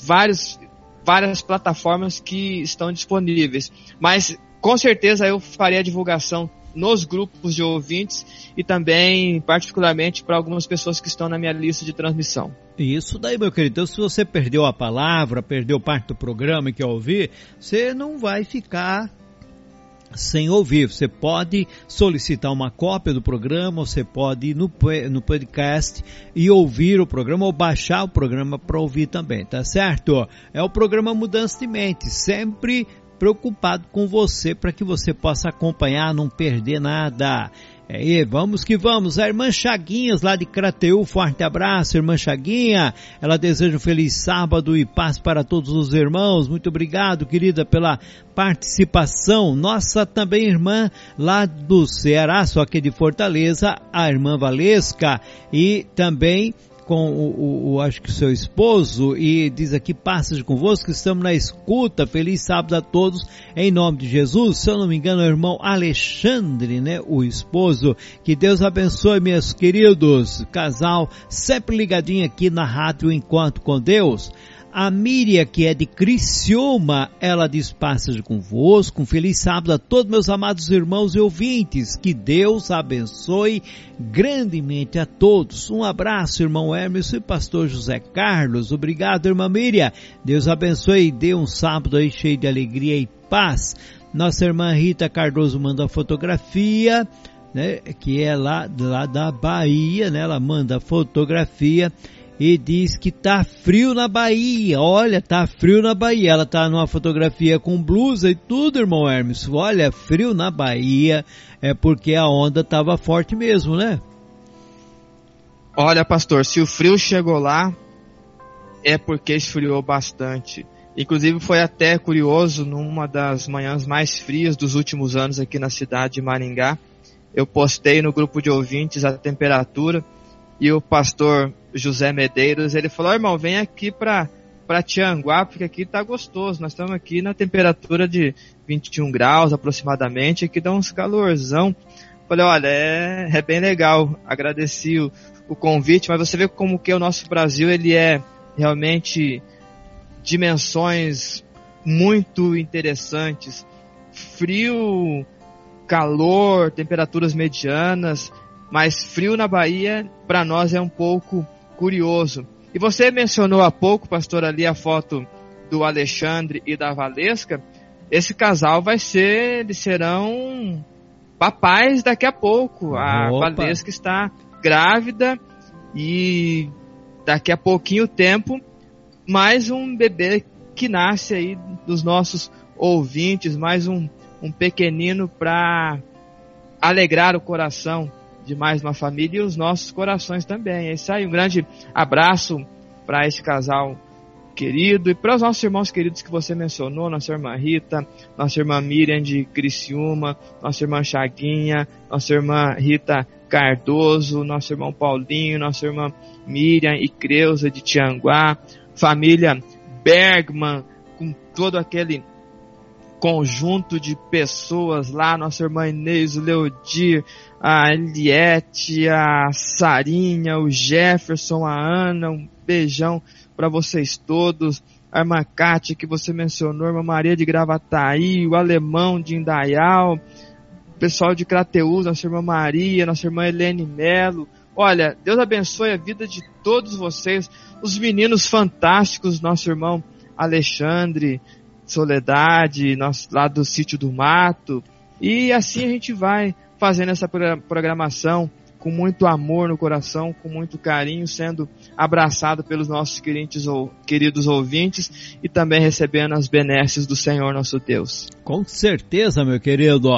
vários, várias plataformas que estão disponíveis. Mas com certeza eu farei a divulgação nos grupos de ouvintes e também, particularmente, para algumas pessoas que estão na minha lista de transmissão. Isso daí, meu querido. Então, se você perdeu a palavra, perdeu parte do programa e quer ouvir, você não vai ficar sem ouvir. Você pode solicitar uma cópia do programa, você pode ir no, no podcast e ouvir o programa ou baixar o programa para ouvir também, tá certo? É o programa Mudança de Mente, sempre preocupado com você para que você possa acompanhar, não perder nada. É, e vamos que vamos. A irmã Chaguinhas lá de Crateu, forte abraço, irmã Chaguinha. Ela deseja um feliz sábado e paz para todos os irmãos. Muito obrigado, querida, pela participação. Nossa também irmã lá do Ceará, só que de Fortaleza, a irmã Valesca. E também com o, o, o, acho que seu esposo e diz aqui, passas convosco, estamos na escuta, feliz sábado a todos, em nome de Jesus, se eu não me engano é o irmão Alexandre, né, o esposo, que Deus abençoe meus queridos, casal, sempre ligadinho aqui na rádio Enquanto com Deus, a Míria, que é de Criciúma, ela diz passagem convosco. Um feliz sábado a todos meus amados irmãos e ouvintes. Que Deus abençoe grandemente a todos. Um abraço, irmão Hermes e pastor José Carlos. Obrigado, irmã Míria. Deus abençoe e dê um sábado aí cheio de alegria e paz. Nossa irmã Rita Cardoso manda a fotografia, né, que é lá, lá da Bahia, né, ela manda fotografia e diz que tá frio na Bahia. Olha, tá frio na Bahia. Ela tá numa fotografia com blusa e tudo, irmão Hermes. Olha, frio na Bahia é porque a onda tava forte mesmo, né? Olha, pastor, se o frio chegou lá, é porque esfriou bastante. Inclusive foi até curioso, numa das manhãs mais frias dos últimos anos aqui na cidade de Maringá, eu postei no grupo de ouvintes a temperatura e o pastor José Medeiros, ele falou, oh, irmão, vem aqui para para Tianguá, porque aqui tá gostoso. Nós estamos aqui na temperatura de 21 graus aproximadamente, aqui dá uns calorzão. Falei, olha, é, é bem legal. Agradeci o, o convite, mas você vê como que o nosso Brasil ele é realmente dimensões muito interessantes. Frio, calor, temperaturas medianas, mas frio na Bahia para nós é um pouco curioso. E você mencionou há pouco, pastor, ali a foto do Alexandre e da Valesca. Esse casal vai ser, eles serão papais daqui a pouco. A Opa. Valesca está grávida e daqui a pouquinho tempo mais um bebê que nasce aí dos nossos ouvintes, mais um, um pequenino para alegrar o coração de mais uma família e os nossos corações também. É isso aí, um grande abraço para esse casal querido e para os nossos irmãos queridos que você mencionou, nossa irmã Rita, nossa irmã Miriam de Criciúma, nossa irmã Chaguinha, nossa irmã Rita Cardoso, nosso irmão Paulinho, nossa irmã Miriam e Creuza de Tianguá, família Bergman, com todo aquele conjunto de pessoas lá, nossa irmã Inês, Leodir, a Eliette, a Sarinha, o Jefferson, a Ana, um beijão para vocês todos, a irmã Kátia que você mencionou, a irmã Maria de Gravataí, o Alemão de Indaial, pessoal de Crateus, nossa irmã Maria, nossa irmã Helene Melo. Olha, Deus abençoe a vida de todos vocês, os meninos fantásticos, nosso irmão Alexandre, Soledade, nosso lá do sítio do Mato. E assim a gente vai fazendo essa programação com muito amor no coração, com muito carinho, sendo abraçado pelos nossos queridos, queridos ouvintes e também recebendo as benesses do Senhor nosso Deus. Com certeza, meu querido.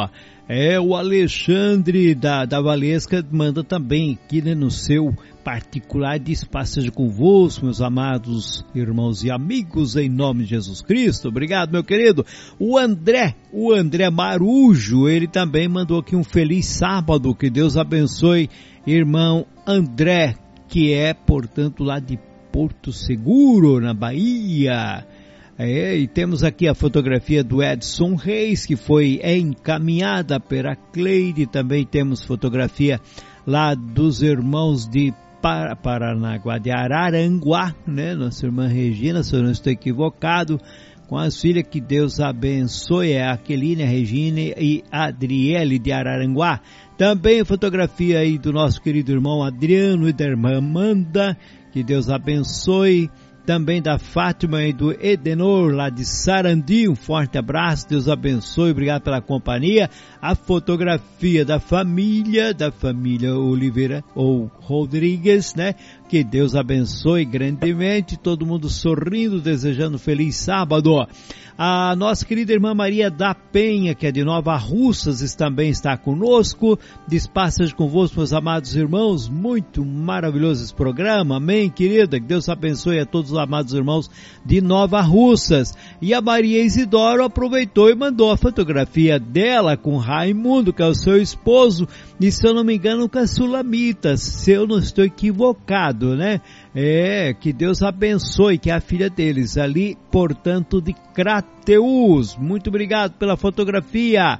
É, o Alexandre da, da Valesca manda também aqui né, no seu particular de espaço convosco, meus amados irmãos e amigos, em nome de Jesus Cristo. Obrigado, meu querido. O André, o André Marujo, ele também mandou aqui um feliz sábado. Que Deus abençoe, irmão André, que é, portanto, lá de Porto Seguro, na Bahia. É, e temos aqui a fotografia do Edson Reis, que foi encaminhada pela Cleide. Também temos fotografia lá dos irmãos de Paranaguá, de Araranguá, né? Nossa irmã Regina, se eu não estou equivocado, com as filhas que Deus abençoe, é a Aqueline, a Regina e Adriele de Araranguá. Também fotografia aí do nosso querido irmão Adriano e da irmã Amanda, que Deus abençoe também da Fátima e do Edenor, lá de Sarandi. Um forte abraço, Deus abençoe, obrigado pela companhia. A fotografia da família, da família Oliveira ou Rodrigues, né? Que Deus abençoe grandemente, todo mundo sorrindo, desejando feliz sábado. A nossa querida irmã Maria da Penha, que é de Nova Russas, também está conosco. Despaças convosco, meus amados irmãos. Muito maravilhoso esse programa. Amém, querida. Que Deus abençoe a todos os amados irmãos de Nova Russas. E a Maria Isidoro aproveitou e mandou a fotografia dela com Raimundo, que é o seu esposo, e se eu não me engano, com a Sulamita, se eu não estou equivocado, né? É, que Deus abençoe, que é a filha deles, ali, portanto, de Crateus. Muito obrigado pela fotografia.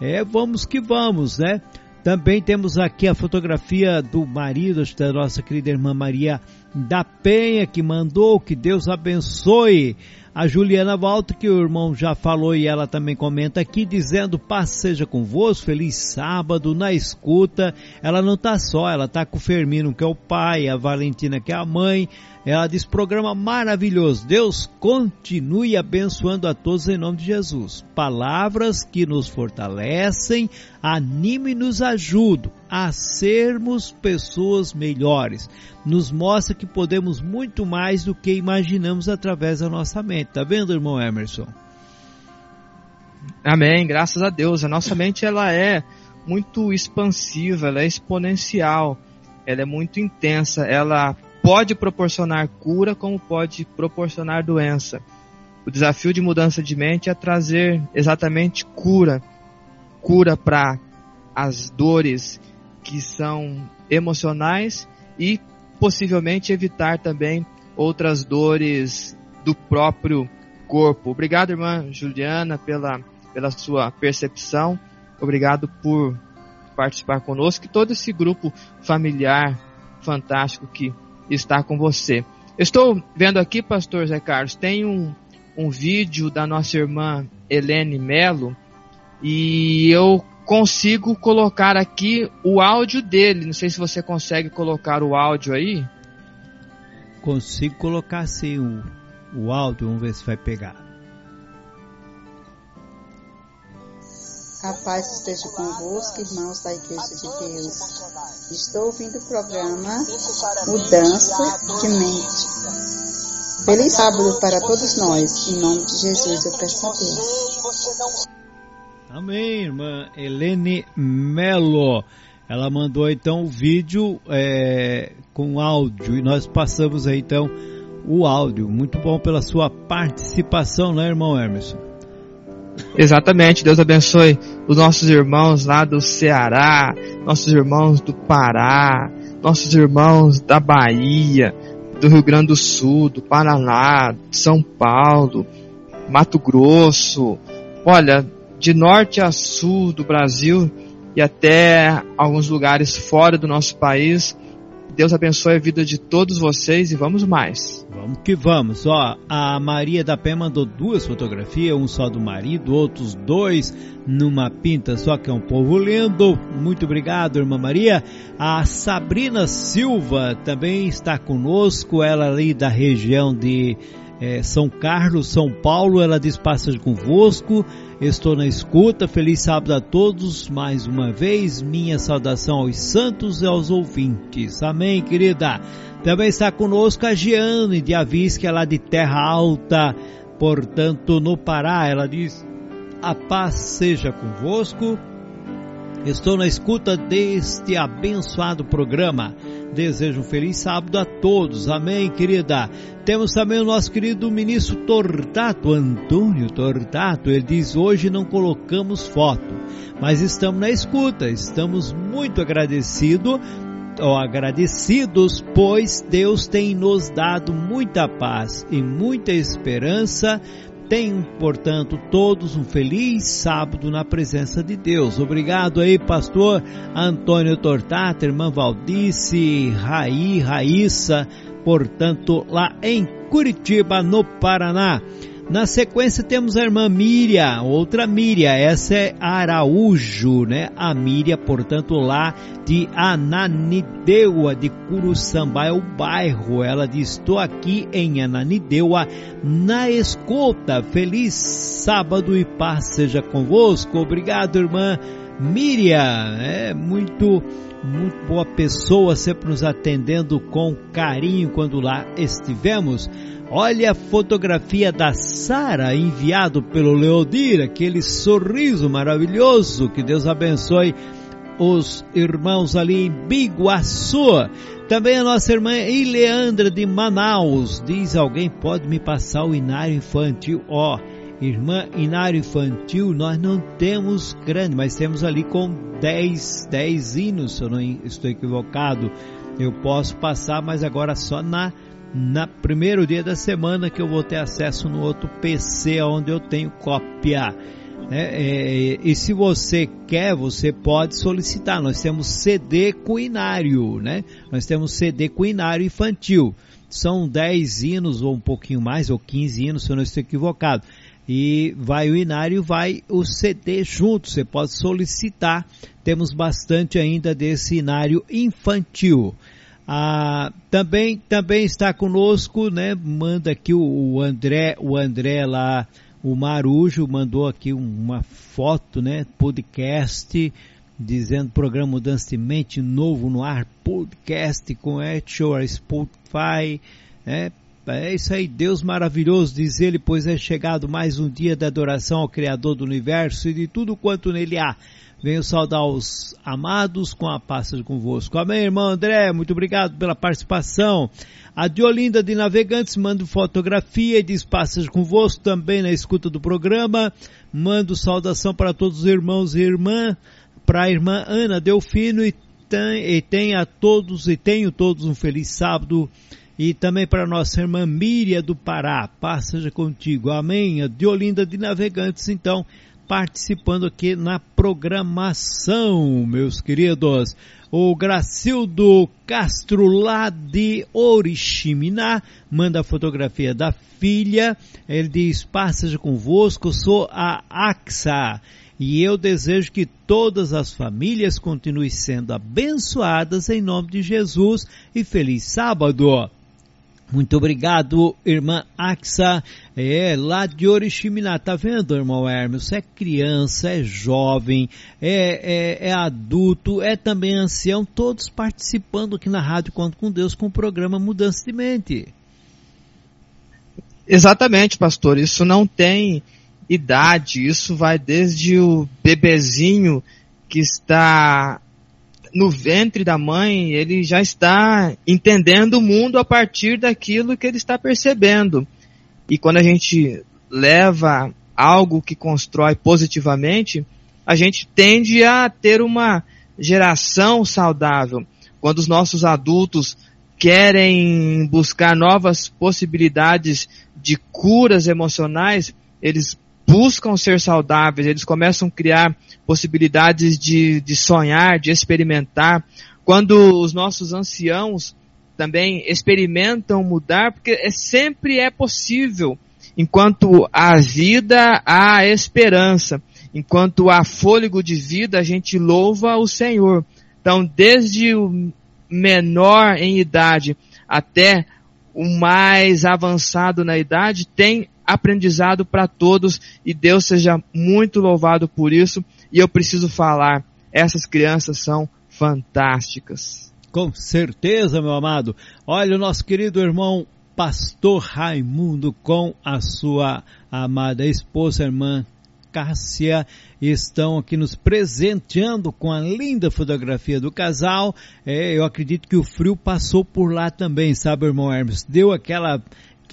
É, vamos que vamos, né? Também temos aqui a fotografia do marido da nossa querida irmã Maria da Penha, que mandou, que Deus abençoe. A Juliana Volta, que o irmão já falou e ela também comenta aqui, dizendo: Paz seja convosco, feliz sábado na escuta. Ela não está só, ela está com o Fermino, que é o pai, a Valentina, que é a mãe. Ela diz: programa maravilhoso. Deus continue abençoando a todos em nome de Jesus. Palavras que nos fortalecem, anime e nos ajudam a sermos pessoas melhores nos mostra que podemos muito mais do que imaginamos através da nossa mente. Tá vendo, irmão Emerson? Amém, graças a Deus. A nossa mente ela é muito expansiva, ela é exponencial, ela é muito intensa, ela pode proporcionar cura como pode proporcionar doença. O desafio de mudança de mente é trazer exatamente cura, cura para as dores que são emocionais e possivelmente evitar também outras dores do próprio corpo. Obrigado, irmã Juliana, pela, pela sua percepção. Obrigado por participar conosco e todo esse grupo familiar fantástico que está com você. estou vendo aqui, pastor Zé Carlos, tem um, um vídeo da nossa irmã Helene Melo e eu consigo colocar aqui o áudio dele. Não sei se você consegue colocar o áudio aí. Consigo colocar sim o, o áudio, vamos ver se vai pegar. A paz esteja convosco, irmãos da Igreja de Deus. Estou ouvindo o programa Mudança de Mente. Feliz sábado para todos nós. Em nome de Jesus eu peço a Deus. Amém, irmã Helene Melo. Ela mandou então o vídeo é, com áudio e nós passamos aí então o áudio. Muito bom pela sua participação, né, irmão Emerson? Exatamente, Deus abençoe os nossos irmãos lá do Ceará, nossos irmãos do Pará, nossos irmãos da Bahia, do Rio Grande do Sul, do Paraná, São Paulo, Mato Grosso. Olha, de norte a sul do Brasil e até alguns lugares fora do nosso país. Deus abençoe a vida de todos vocês e vamos mais. Vamos que vamos. Ó, a Maria da Pé mandou duas fotografias, um só do marido, outros dois numa pinta só que é um povo lindo. Muito obrigado, irmã Maria. A Sabrina Silva também está conosco, ela ali da região de é, São Carlos, São Paulo. Ela diz: Passa convosco, estou na escuta. Feliz sábado a todos. Mais uma vez, minha saudação aos santos e aos ouvintes. Amém, querida. Também está conosco a Giane de Avis, que é lá de Terra Alta, portanto, no Pará. Ela diz: A paz seja convosco. Estou na escuta deste abençoado programa. Desejo um feliz sábado a todos. Amém, querida. Temos também o nosso querido ministro Tortato, Antônio Tortato. Ele diz: Hoje não colocamos foto, mas estamos na escuta. Estamos muito agradecidos ou agradecidos, pois Deus tem nos dado muita paz e muita esperança. Tenham, portanto, todos um feliz sábado na presença de Deus. Obrigado aí, pastor Antônio Tortata, irmã Valdice, Raí, Raíssa, portanto, lá em Curitiba, no Paraná. Na sequência temos a irmã Miriam, outra Miriam, essa é Araújo, né? A Miriam, portanto, lá de Ananideua, de Curuçambá, é o bairro. Ela diz, estou aqui em Ananideua, na escuta. Feliz sábado e paz seja convosco. Obrigado, irmã Miriam. É muito muito boa pessoa, sempre nos atendendo com carinho quando lá estivemos. Olha a fotografia da Sara enviado pelo Leodir, aquele sorriso maravilhoso. Que Deus abençoe os irmãos ali em Biguaçu. Também a nossa irmã Ileandra de Manaus. Diz alguém pode me passar o inário infantil? Ó, oh, irmã inário infantil, nós não temos grande, mas temos ali com 10, 10 hinos, se eu não estou equivocado. Eu posso passar, mas agora só na na primeiro dia da semana que eu vou ter acesso no outro PC onde eu tenho cópia. Né? É, e se você quer, você pode solicitar. Nós temos CD cuinário, né? Nós temos CD cuinário infantil. São 10 hinos ou um pouquinho mais, ou 15 hinos, se eu não estou equivocado. E vai o inário, vai o CD junto. Você pode solicitar. Temos bastante ainda desse inário infantil. Ah, também, também está conosco, né? Manda aqui o, o, André, o André lá, o Marujo mandou aqui uma foto, né? Podcast dizendo programa Mudança de Mente novo no ar, podcast com Etcher, Spotify, né? É isso aí, Deus maravilhoso, diz ele, pois é chegado mais um dia da adoração ao Criador do Universo e de tudo quanto nele há. Venho saudar os amados com a paz convosco. Amém, irmão André, muito obrigado pela participação. A Diolinda de Navegantes manda fotografia e diz passas convosco também na escuta do programa. Mando saudação para todos os irmãos e irmã, para a irmã Ana Delfino e, e tenha todos e tenho todos um feliz sábado e também para nossa irmã Míria do Pará, paz seja contigo, amém, a Diolinda de Navegantes, então, participando aqui na programação, meus queridos. O Gracildo Castro, lá de Oriximiná, manda a fotografia da filha. Ele diz: Paz seja convosco, sou a AXA. E eu desejo que todas as famílias continuem sendo abençoadas em nome de Jesus e feliz sábado. Muito obrigado, irmã Axa, é lá de Oriximiná, tá vendo, irmão Hermes? É criança, é jovem, é, é, é, adulto, é também ancião, todos participando aqui na Rádio Conto com Deus com o programa Mudança de Mente. Exatamente, pastor, isso não tem idade, isso vai desde o bebezinho que está no ventre da mãe, ele já está entendendo o mundo a partir daquilo que ele está percebendo. E quando a gente leva algo que constrói positivamente, a gente tende a ter uma geração saudável. Quando os nossos adultos querem buscar novas possibilidades de curas emocionais, eles buscam ser saudáveis, eles começam a criar possibilidades de, de sonhar, de experimentar. Quando os nossos anciãos também experimentam mudar, porque é, sempre é possível. Enquanto há vida, há esperança. enquanto há fôlego de vida, a gente louva o Senhor. Então, desde o menor em idade até o mais avançado na idade, tem aprendizado para todos e Deus seja muito louvado por isso. E eu preciso falar, essas crianças são fantásticas. Com certeza, meu amado. Olha o nosso querido irmão Pastor Raimundo com a sua amada esposa, irmã Cássia estão aqui nos presenteando com a linda fotografia do casal. É, eu acredito que o frio passou por lá também, sabe, irmão Hermes? Deu aquela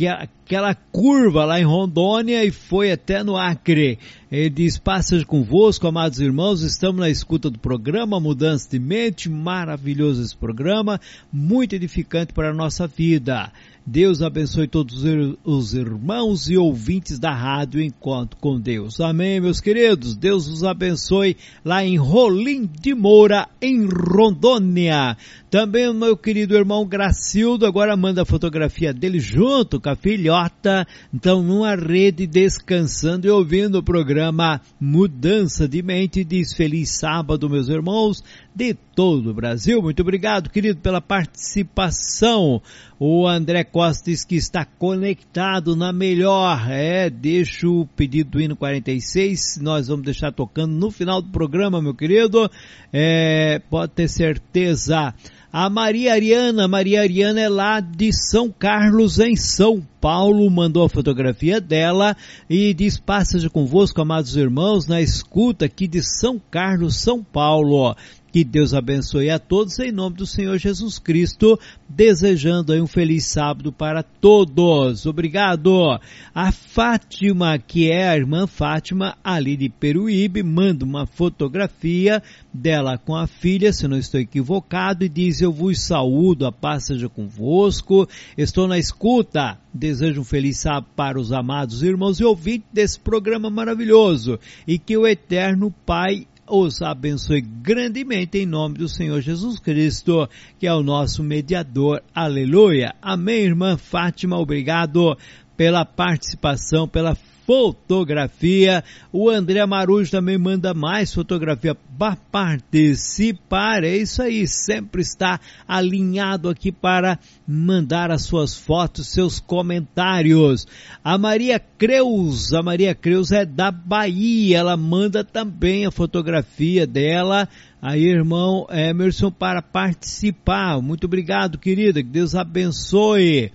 aquela curva lá em Rondônia e foi até no Acre. Ele diz, passas convosco, amados irmãos, estamos na escuta do programa Mudança de Mente, maravilhoso esse programa, muito edificante para a nossa vida. Deus abençoe todos os irmãos e ouvintes da rádio Encontro com Deus. Amém, meus queridos. Deus os abençoe lá em Rolim de Moura, em Rondônia. Também o meu querido irmão Gracildo agora manda a fotografia dele junto com a filhota. Então, numa rede, descansando e ouvindo o programa Mudança de Mente. Diz feliz sábado, meus irmãos de todo o Brasil. Muito obrigado, querido, pela participação. O André Costa diz que está conectado na melhor. É, deixa o pedido do hino 46. Nós vamos deixar tocando no final do programa, meu querido. É, pode ter certeza. A Maria Ariana, Maria Ariana é lá de São Carlos, em São Paulo, mandou a fotografia dela e diz, passa convosco, amados irmãos, na escuta aqui de São Carlos, São Paulo. Que Deus abençoe a todos em nome do Senhor Jesus Cristo, desejando aí um feliz sábado para todos. Obrigado. A Fátima, que é a irmã Fátima, ali de Peruíbe, manda uma fotografia dela com a filha, se não estou equivocado, e diz: Eu vos saúdo, a paz seja convosco, estou na escuta. Desejo um feliz sábado para os amados irmãos e ouvintes desse programa maravilhoso e que o Eterno Pai os abençoe grandemente em nome do Senhor Jesus Cristo, que é o nosso mediador. Aleluia. Amém, irmã Fátima. Obrigado pela participação, pela fotografia. O André Marujo também manda mais fotografia para participar. É isso aí, sempre está alinhado aqui para mandar as suas fotos, seus comentários. A Maria Creus, a Maria Creus é da Bahia, ela manda também a fotografia dela. Aí, irmão Emerson, para participar. Muito obrigado, querida. Que Deus abençoe.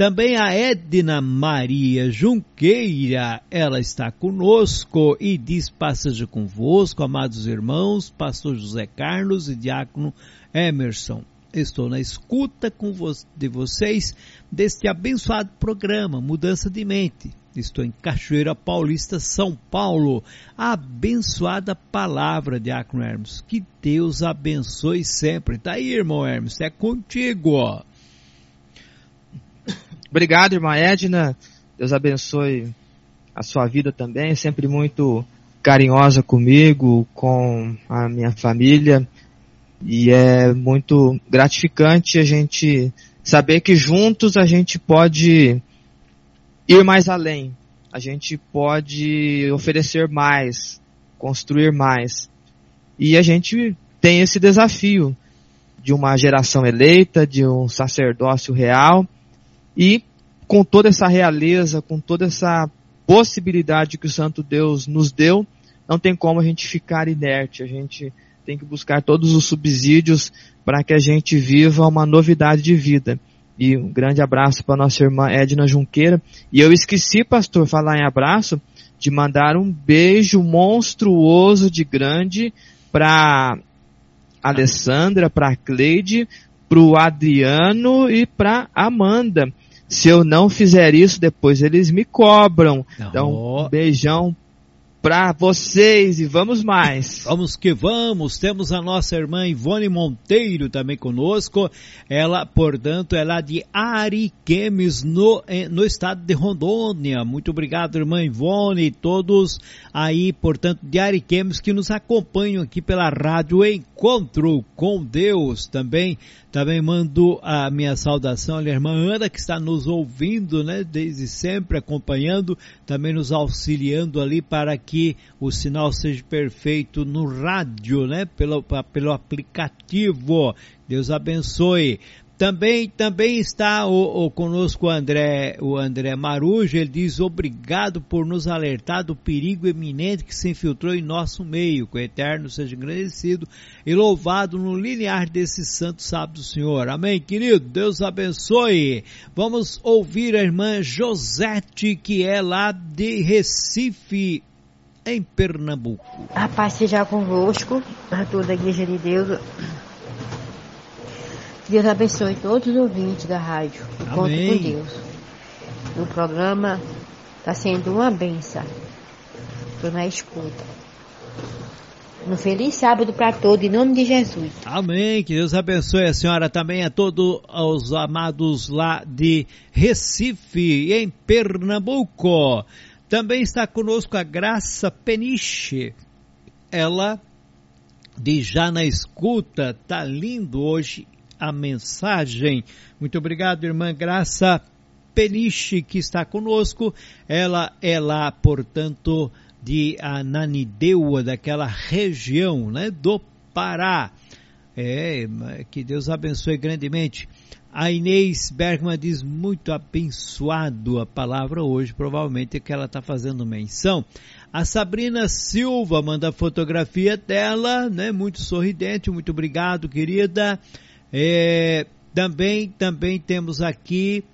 Também a Edna Maria Junqueira, ela está conosco e diz: Passeja convosco, amados irmãos, pastor José Carlos e diácono Emerson. Estou na escuta vo de vocês deste abençoado programa Mudança de Mente. Estou em Cachoeira Paulista, São Paulo. A abençoada palavra, Diácono Hermes. Que Deus abençoe sempre. Tá aí, irmão Hermes, é contigo. Ó. Obrigado, irmã Edna. Deus abençoe a sua vida também. Sempre muito carinhosa comigo, com a minha família. E é muito gratificante a gente saber que juntos a gente pode ir mais além. A gente pode oferecer mais, construir mais. E a gente tem esse desafio de uma geração eleita, de um sacerdócio real e com toda essa realeza, com toda essa possibilidade que o Santo Deus nos deu, não tem como a gente ficar inerte. A gente tem que buscar todos os subsídios para que a gente viva uma novidade de vida. E um grande abraço para nossa irmã Edna Junqueira. E eu esqueci, pastor, falar em abraço, de mandar um beijo monstruoso de grande para Alessandra, para Cleide, para o Adriano e para Amanda. Se eu não fizer isso, depois eles me cobram. Então, um beijão para vocês e vamos mais. [laughs] Vamos que vamos. Temos a nossa irmã Ivone Monteiro também conosco. Ela, portanto, é lá de Ariquemes, no, eh, no estado de Rondônia. Muito obrigado, irmã Ivone e todos aí, portanto, de Ariquemes que nos acompanham aqui pela rádio Encontro com Deus também. Também mando a minha saudação à irmã Ana, que está nos ouvindo, né, desde sempre acompanhando, também nos auxiliando ali para que o sinal seja perfeito no rádio, né? Pelo, pelo aplicativo. Deus abençoe. Também, também está o, o, conosco o André, o André Marujo, ele diz obrigado por nos alertar do perigo eminente que se infiltrou em nosso meio, que o Eterno seja agradecido e louvado no linear desse santo sábado do Senhor. Amém, querido? Deus abençoe. Vamos ouvir a irmã Josete, que é lá de Recife, em Pernambuco. A paz seja convosco, a toda a igreja de Deus. Deus abençoe todos os ouvintes da rádio. Conto com Deus. O programa está sendo uma benção. Estou na escuta. Um feliz sábado para todos, em nome de Jesus. Amém. Que Deus abençoe a senhora também, a todos os amados lá de Recife, em Pernambuco. Também está conosco a Graça Peniche. Ela de já na escuta, tá lindo hoje a mensagem. Muito obrigado, irmã Graça Peniche, que está conosco. Ela é lá, portanto, de Ananideua, daquela região, né, do Pará. É, que Deus abençoe grandemente. A Inês Bergman diz muito abençoado a palavra hoje, provavelmente é que ela está fazendo menção. A Sabrina Silva manda a fotografia dela, né? Muito sorridente, muito obrigado, querida. É, também, também temos aqui,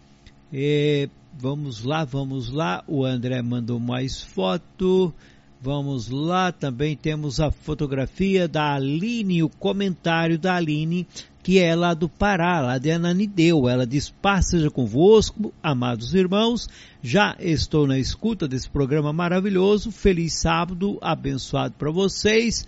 é, vamos lá, vamos lá, o André mandou mais foto, vamos lá, também temos a fotografia da Aline, o comentário da Aline, que é lá do Pará, lá de Ananideu. Ela diz, paz seja convosco, amados irmãos, já estou na escuta desse programa maravilhoso, feliz sábado, abençoado para vocês,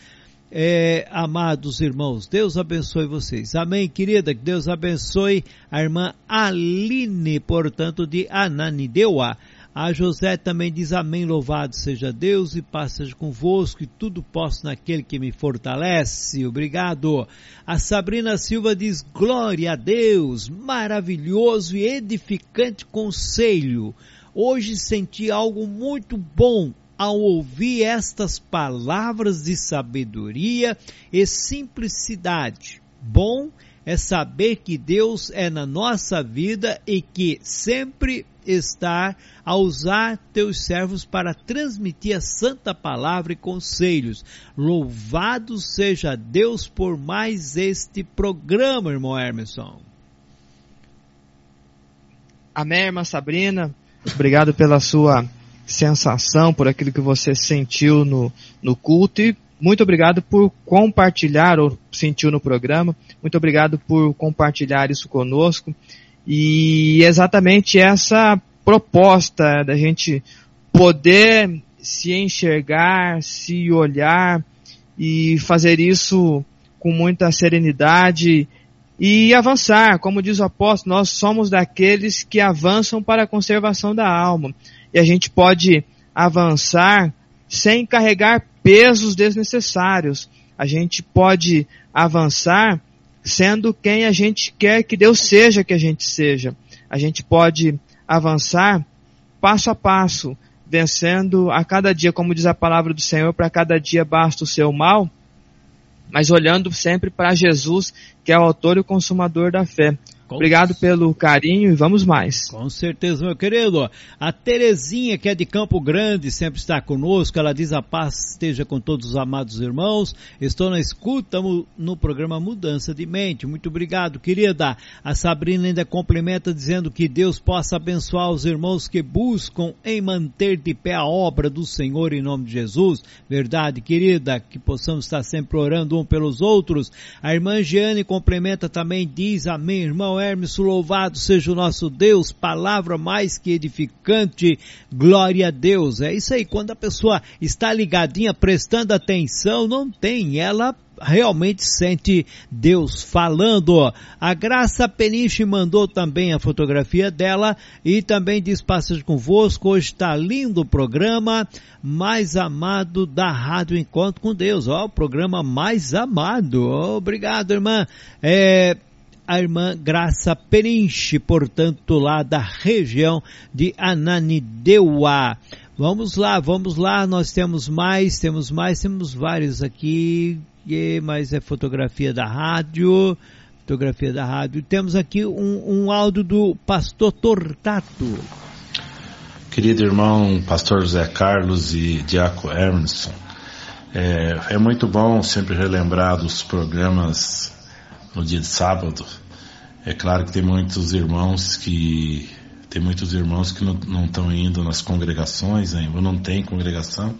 é, amados irmãos, Deus abençoe vocês. Amém, querida. Que Deus abençoe a irmã Aline, portanto, de Ananideua. A José também diz amém, louvado seja Deus e paz seja convosco e tudo posso naquele que me fortalece. Obrigado. A Sabrina Silva diz glória a Deus, maravilhoso e edificante conselho. Hoje senti algo muito bom ao ouvir estas palavras de sabedoria e simplicidade. Bom é saber que Deus é na nossa vida e que sempre está a usar teus servos para transmitir a santa palavra e conselhos. Louvado seja Deus por mais este programa, irmão Emerson. Amém, irmã Sabrina. Obrigado pela sua sensação, por aquilo que você sentiu no, no culto e muito obrigado por compartilhar ou sentiu no programa. Muito obrigado por compartilhar isso conosco. E exatamente essa proposta da gente poder se enxergar, se olhar e fazer isso com muita serenidade e avançar. Como diz o apóstolo, nós somos daqueles que avançam para a conservação da alma e a gente pode avançar sem carregar pesos desnecessários. A gente pode avançar sendo quem a gente quer que Deus seja que a gente seja. A gente pode avançar passo a passo, vencendo a cada dia, como diz a palavra do Senhor, para cada dia basta o seu mal, mas olhando sempre para Jesus, que é o autor e o consumador da fé. Com Obrigado pelo carinho e vamos mais. Com certeza, meu querido. A Terezinha, que é de Campo Grande, sempre está conosco. Ela diz a paz esteja com todos os amados irmãos. Estou na escuta no programa Mudança de Mente. Muito obrigado, querida. A Sabrina ainda complementa dizendo que Deus possa abençoar os irmãos que buscam em manter de pé a obra do Senhor em nome de Jesus. Verdade, querida, que possamos estar sempre orando um pelos outros. A irmã Jeane complementa também, diz amém, irmão Hermes, louvado seja o nosso Deus, palavra mais que edificante, glória a Deus. É isso aí, quando a pessoa está ligadinha, prestando atenção, não tem, ela realmente sente Deus falando. A Graça Peniche mandou também a fotografia dela e também diz passagem convosco. Hoje está lindo o programa mais amado da Rádio Encontro com Deus. Ó, o programa mais amado. Obrigado, irmã. É, a irmã Graça Perinche, portanto lá da região de Ananideua. Vamos lá, vamos lá, nós temos mais, temos mais, temos vários aqui, mas é fotografia da rádio, fotografia da rádio. Temos aqui um, um áudio do pastor Tortato. Querido irmão, pastor José Carlos e Diaco Emerson, é, é muito bom sempre relembrar dos programas no dia de sábado. É claro que tem muitos irmãos que tem muitos irmãos que não estão indo nas congregações ainda, não tem congregação.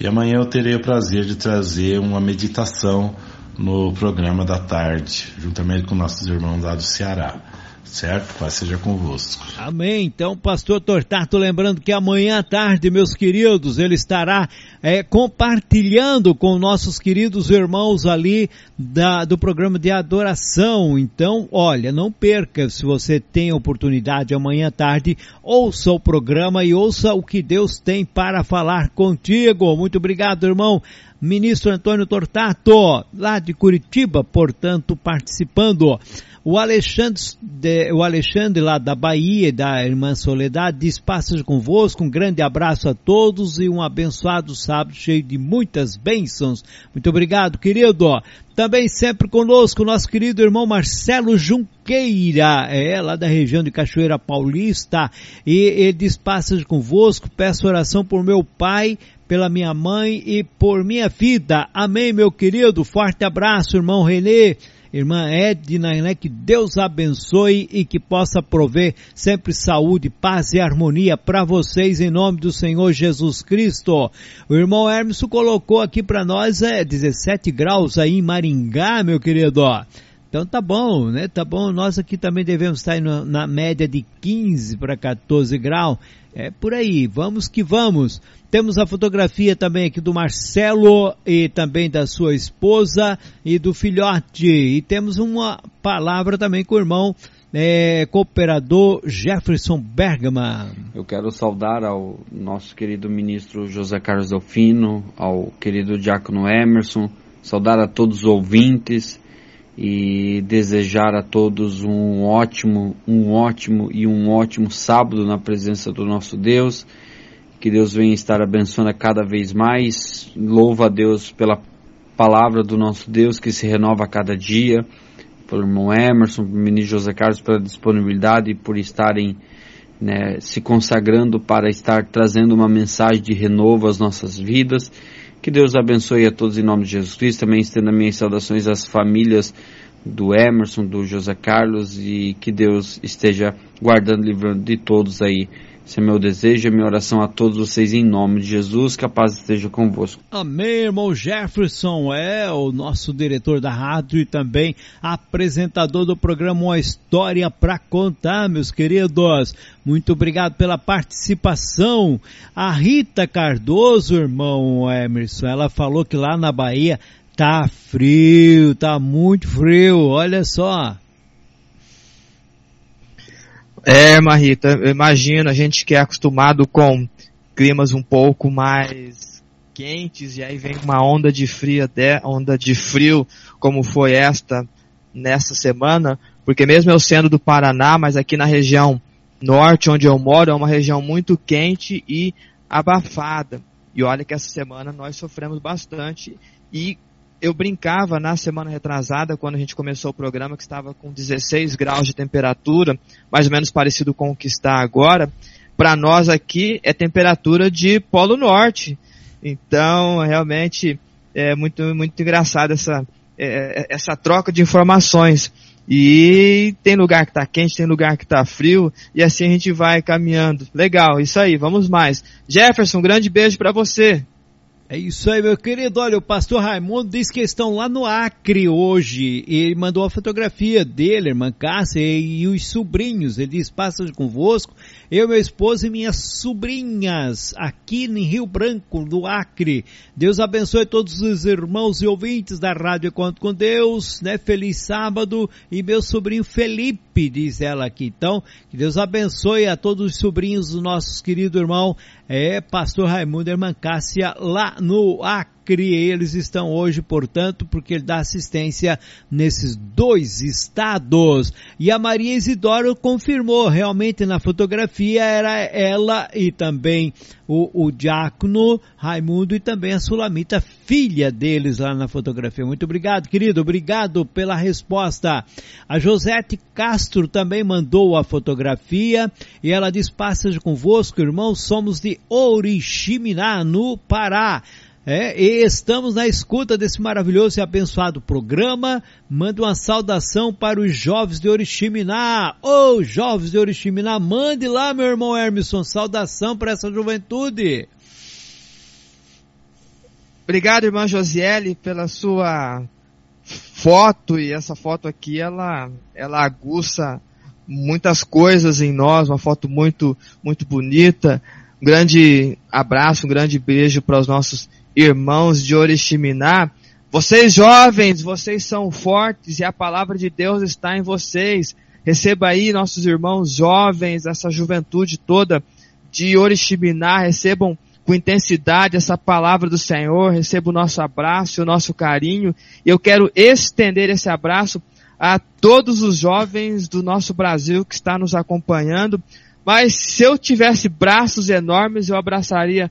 E amanhã eu terei o prazer de trazer uma meditação no programa da tarde, juntamente com nossos irmãos lá do Ceará certo? Paz seja convosco. Amém. Então, pastor Tortato, lembrando que amanhã à tarde, meus queridos, ele estará é, compartilhando com nossos queridos irmãos ali da, do programa de adoração. Então, olha, não perca, se você tem oportunidade amanhã à tarde, ouça o programa e ouça o que Deus tem para falar contigo. Muito obrigado, irmão ministro Antônio Tortato, lá de Curitiba, portanto, participando. O Alexandre, de, o Alexandre lá da Bahia, da Irmã Soledade, diz passas convosco, um grande abraço a todos e um abençoado sábado cheio de muitas bênçãos. Muito obrigado, querido. Também sempre conosco nosso querido irmão Marcelo Junqueira, é lá da região de Cachoeira Paulista, e ele diz passas convosco, peço oração por meu pai, pela minha mãe e por minha vida. Amém, meu querido. Forte abraço, irmão Renê irmã Edna, né? Que Deus abençoe e que possa prover sempre saúde, paz e harmonia para vocês em nome do Senhor Jesus Cristo. O irmão Hermes colocou aqui para nós é 17 graus aí em Maringá, meu querido. Então tá bom, né? Tá bom. Nós aqui também devemos estar na média de 15 para 14 graus. É por aí. Vamos que vamos. Temos a fotografia também aqui do Marcelo e também da sua esposa e do filhote. E temos uma palavra também com o irmão é, cooperador Jefferson Bergman. Eu quero saudar ao nosso querido ministro José Carlos Delfino, ao querido Diácono Emerson, saudar a todos os ouvintes e desejar a todos um ótimo, um ótimo e um ótimo sábado na presença do nosso Deus que Deus venha estar abençoando cada vez mais. Louva a Deus pela palavra do nosso Deus que se renova a cada dia. Pelo irmão Emerson, pelo ministro José Carlos, pela disponibilidade e por estarem né, se consagrando para estar trazendo uma mensagem de renovo às nossas vidas. Que Deus abençoe a todos em nome de Jesus Cristo. Também estenda minhas saudações às famílias do Emerson, do José Carlos e que Deus esteja guardando e livrando de todos aí esse é meu desejo, é minha oração a todos vocês em nome de Jesus, que a paz esteja convosco. Amém, irmão Jefferson, é o nosso diretor da rádio e também apresentador do programa Uma História para Contar, meus queridos. Muito obrigado pela participação. A Rita Cardoso, irmão Emerson, ela falou que lá na Bahia tá frio, tá muito frio, olha só. É, Marita, imagino a gente que é acostumado com climas um pouco mais quentes e aí vem uma onda de frio, onda de frio como foi esta nessa semana, porque mesmo eu sendo do Paraná, mas aqui na região norte onde eu moro é uma região muito quente e abafada. E olha que essa semana nós sofremos bastante e eu brincava na semana retrasada, quando a gente começou o programa, que estava com 16 graus de temperatura, mais ou menos parecido com o que está agora. Para nós aqui é temperatura de Polo Norte. Então, realmente, é muito, muito engraçado essa, é, essa troca de informações. E tem lugar que está quente, tem lugar que está frio, e assim a gente vai caminhando. Legal, isso aí, vamos mais. Jefferson, um grande beijo para você. É isso aí, meu querido. Olha, o pastor Raimundo diz que estão lá no Acre hoje. Ele mandou a fotografia dele, irmã Cássia e os sobrinhos. Ele diz, passa convosco, eu, meu esposo e minhas sobrinhas, aqui em Rio Branco, no Acre. Deus abençoe todos os irmãos e ouvintes da Rádio Encontro com Deus, né? Feliz sábado. E meu sobrinho Felipe, diz ela aqui. Então, que Deus abençoe a todos os sobrinhos do nosso querido irmão é Pastor Raimundo Irmã Cássia lá no Acre. Acre. Eles estão hoje, portanto, porque ele dá assistência nesses dois estados. E a Maria Isidoro confirmou, realmente na fotografia era ela e também o, o diácono Raimundo e também a Sulamita, filha deles lá na fotografia. Muito obrigado, querido. Obrigado pela resposta. A Josete Castro também mandou a fotografia e ela diz: Passa convosco, irmãos, somos de Oriximiná, no Pará. É, e estamos na escuta desse maravilhoso e abençoado programa. Manda uma saudação para os jovens de Oriximiná. Ô, oh, jovens de Oriximiná, mande lá, meu irmão Hermisson, saudação para essa juventude. Obrigado, irmã Josiele, pela sua foto. E essa foto aqui, ela, ela aguça muitas coisas em nós. Uma foto muito, muito bonita. Um grande abraço, um grande beijo para os nossos irmãos de Oriximiná, vocês jovens, vocês são fortes e a palavra de Deus está em vocês. Receba aí nossos irmãos jovens, essa juventude toda de Oriximiná, recebam com intensidade essa palavra do Senhor, receba o nosso abraço, o nosso carinho. E eu quero estender esse abraço a todos os jovens do nosso Brasil que está nos acompanhando. Mas se eu tivesse braços enormes, eu abraçaria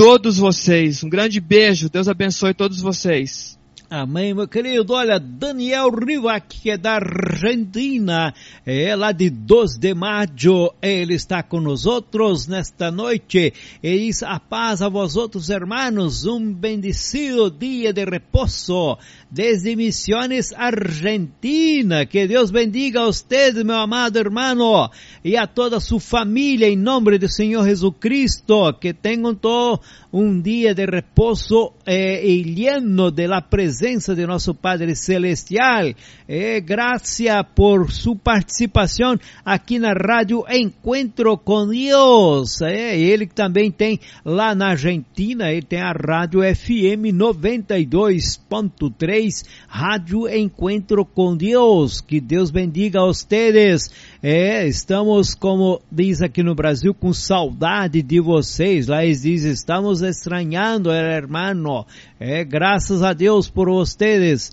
todos vocês. Um grande beijo. Deus abençoe todos vocês. Amém, meu querido. Olha, Daniel Rivac, que é da Argentina, é lá de 2 de maio, ele está com nós outros nesta noite. E diz a paz a vós outros hermanos, um bendecido dia de repouso desde Misiones Argentina. Que Deus bendiga a usted, meu amado hermano, e a toda sua família, em nome do Senhor Jesus Cristo. Que tenham todo um dia de repouso eh, e lleno de la presença de nosso Padre Celestial. Eh, graças por sua participação aqui na rádio Encontro com Deus. Eh, ele também tem lá na Argentina, ele tem a rádio FM 92.3, Rádio Encontro com Deus. Que Deus bendiga a vocês. É, estamos, como diz aqui no Brasil, com saudade de vocês. Lá eles dizem, estamos estranhando, hermano. É, graças a Deus por vocês.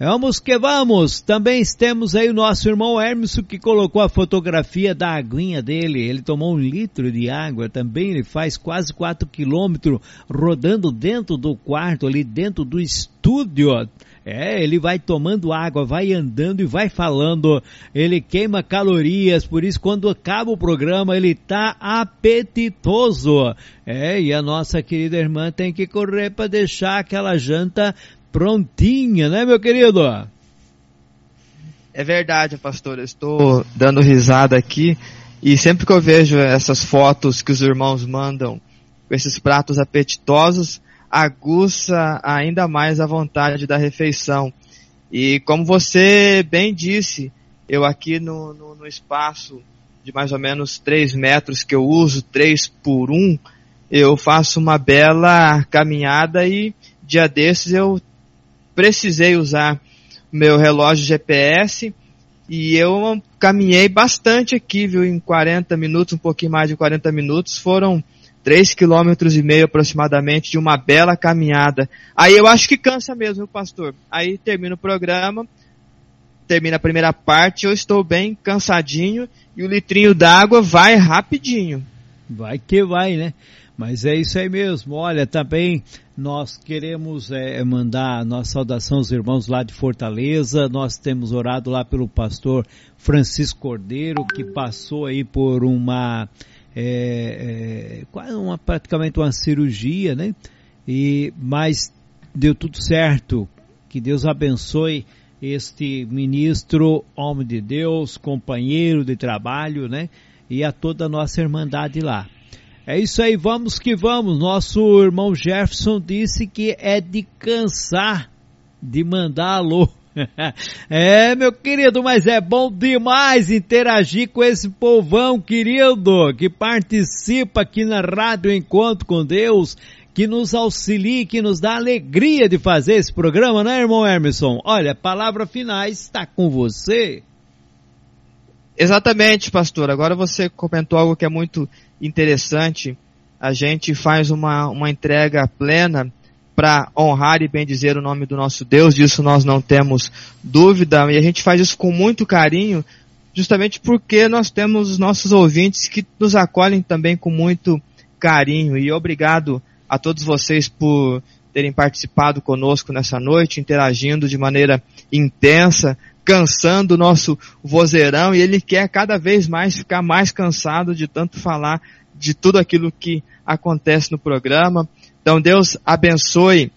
Vamos que vamos! Também temos aí o nosso irmão Hermes que colocou a fotografia da aguinha dele. Ele tomou um litro de água também, ele faz quase 4 quilômetros rodando dentro do quarto, ali dentro do estúdio. É, ele vai tomando água, vai andando e vai falando. Ele queima calorias, por isso quando acaba o programa ele tá apetitoso. É, e a nossa querida irmã tem que correr para deixar aquela janta prontinha, né, meu querido? É verdade, pastor. Eu estou dando risada aqui e sempre que eu vejo essas fotos que os irmãos mandam com esses pratos apetitosos, aguça ainda mais a vontade da refeição. E como você bem disse, eu aqui no, no, no espaço de mais ou menos 3 metros que eu uso, 3 por 1, eu faço uma bela caminhada e dia desses eu precisei usar meu relógio GPS e eu caminhei bastante aqui, viu, em 40 minutos, um pouquinho mais de 40 minutos, foram três quilômetros e meio aproximadamente de uma bela caminhada. Aí eu acho que cansa mesmo, pastor. Aí termina o programa, termina a primeira parte, eu estou bem cansadinho e o litrinho d'água vai rapidinho. Vai que vai, né? Mas é isso aí mesmo. Olha, também nós queremos é, mandar nossa saudação aos irmãos lá de Fortaleza. Nós temos orado lá pelo pastor Francisco Cordeiro, que passou aí por uma é, é, uma, praticamente uma cirurgia, né? E, mas deu tudo certo. Que Deus abençoe este ministro, homem de Deus, companheiro de trabalho, né? E a toda a nossa irmandade lá. É isso aí, vamos que vamos. Nosso irmão Jefferson disse que é de cansar de mandar alô. [laughs] é, meu querido, mas é bom demais interagir com esse povão querido que participa aqui na Rádio Encontro com Deus, que nos auxilia, que nos dá alegria de fazer esse programa, né, irmão Emerson? Olha, palavra finais está com você. Exatamente, pastor. Agora você comentou algo que é muito interessante. A gente faz uma, uma entrega plena para honrar e bendizer o nome do nosso Deus, disso nós não temos dúvida, e a gente faz isso com muito carinho, justamente porque nós temos os nossos ouvintes que nos acolhem também com muito carinho. E obrigado a todos vocês por terem participado conosco nessa noite, interagindo de maneira intensa, cansando o nosso vozeirão e ele quer cada vez mais ficar mais cansado de tanto falar de tudo aquilo que acontece no programa. Então Deus abençoe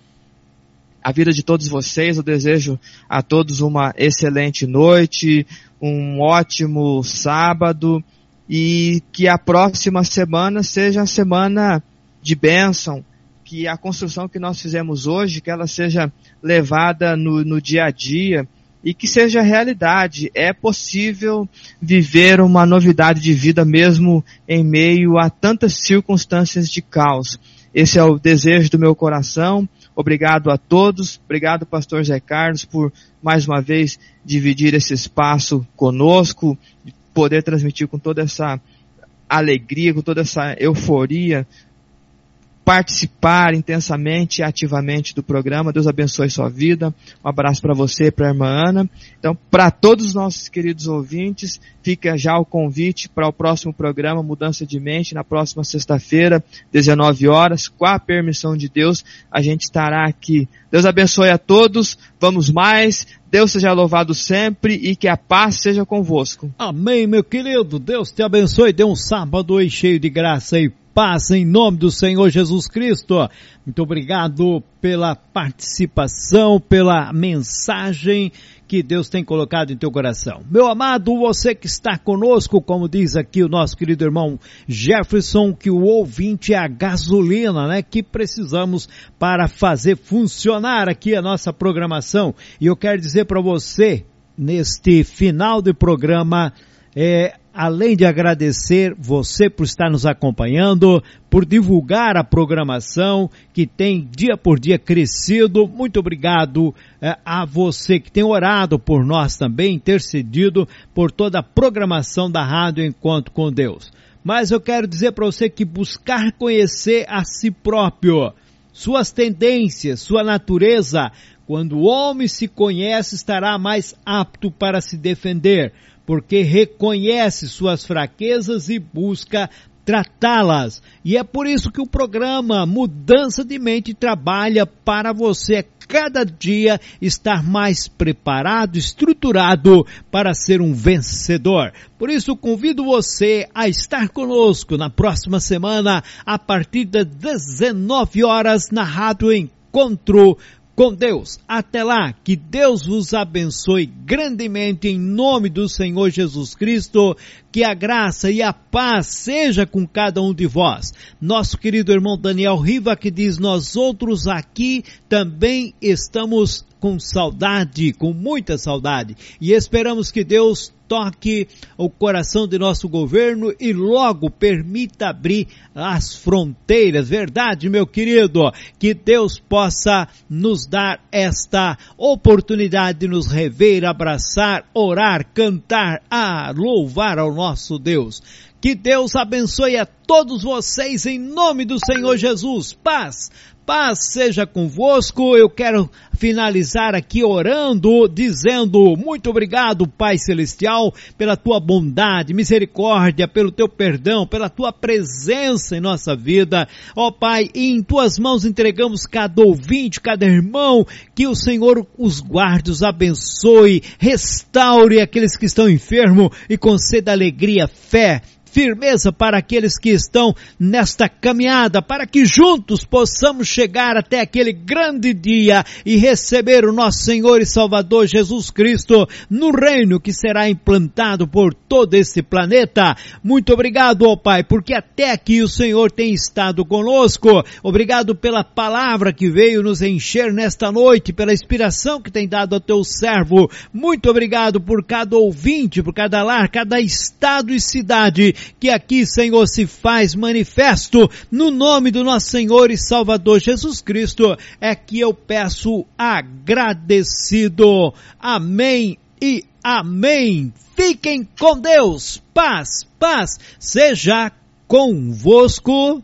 a vida de todos vocês. Eu desejo a todos uma excelente noite, um ótimo sábado e que a próxima semana seja a semana de bênção, que a construção que nós fizemos hoje, que ela seja levada no, no dia a dia e que seja realidade. É possível viver uma novidade de vida mesmo em meio a tantas circunstâncias de caos. Esse é o desejo do meu coração. Obrigado a todos. Obrigado, pastor Zé Carlos, por mais uma vez dividir esse espaço conosco, poder transmitir com toda essa alegria, com toda essa euforia participar intensamente e ativamente do programa. Deus abençoe sua vida. Um abraço para você e para a irmã Ana. Então, para todos os nossos queridos ouvintes, fica já o convite para o próximo programa Mudança de Mente, na próxima sexta-feira, 19 horas, com a permissão de Deus, a gente estará aqui. Deus abençoe a todos. Vamos mais. Deus seja louvado sempre e que a paz seja convosco. Amém, meu querido. Deus te abençoe. Dê um sábado aí cheio de graça e paz em nome do Senhor Jesus Cristo. Muito obrigado pela participação, pela mensagem que Deus tem colocado em teu coração. Meu amado, você que está conosco, como diz aqui o nosso querido irmão Jefferson, que o ouvinte é a gasolina, né, que precisamos para fazer funcionar aqui a nossa programação. E eu quero dizer para você, neste final de programa, é, além de agradecer você por estar nos acompanhando, por divulgar a programação que tem dia por dia crescido. Muito obrigado é, a você que tem orado por nós também, intercedido por toda a programação da Rádio Encontro com Deus. Mas eu quero dizer para você que buscar conhecer a si próprio, suas tendências, sua natureza, quando o homem se conhece, estará mais apto para se defender porque reconhece suas fraquezas e busca tratá-las. E é por isso que o programa Mudança de Mente trabalha para você cada dia estar mais preparado, estruturado para ser um vencedor. Por isso convido você a estar conosco na próxima semana a partir das 19 horas na Rádio Encontro com Deus. Até lá, que Deus vos abençoe grandemente em nome do Senhor Jesus Cristo, que a graça e a paz seja com cada um de vós. Nosso querido irmão Daniel Riva que diz, nós outros aqui também estamos com saudade, com muita saudade, e esperamos que Deus toque o coração de nosso governo e logo permita abrir as fronteiras. Verdade, meu querido? Que Deus possa nos dar esta oportunidade de nos rever, abraçar, orar, cantar, a louvar ao nosso Deus. Que Deus abençoe a todos vocês em nome do Senhor Jesus. Paz Paz seja convosco. Eu quero finalizar aqui orando, dizendo muito obrigado, Pai Celestial, pela tua bondade, misericórdia, pelo teu perdão, pela tua presença em nossa vida. Ó oh, Pai, em tuas mãos entregamos cada ouvinte, cada irmão, que o Senhor os guarde, os abençoe, restaure aqueles que estão enfermos e conceda alegria, fé, firmeza para aqueles que estão nesta caminhada, para que juntos possamos chegar até aquele grande dia e receber o nosso Senhor e Salvador Jesus Cristo no reino que será implantado por todo esse planeta. Muito obrigado, ó Pai, porque até aqui o Senhor tem estado conosco. Obrigado pela palavra que veio nos encher nesta noite, pela inspiração que tem dado ao teu servo. Muito obrigado por cada ouvinte, por cada lar, cada estado e cidade que aqui, Senhor, se faz manifesto no nome do nosso Senhor e Salvador Jesus Cristo, é que eu peço agradecido. Amém e amém. Fiquem com Deus. Paz, paz seja convosco.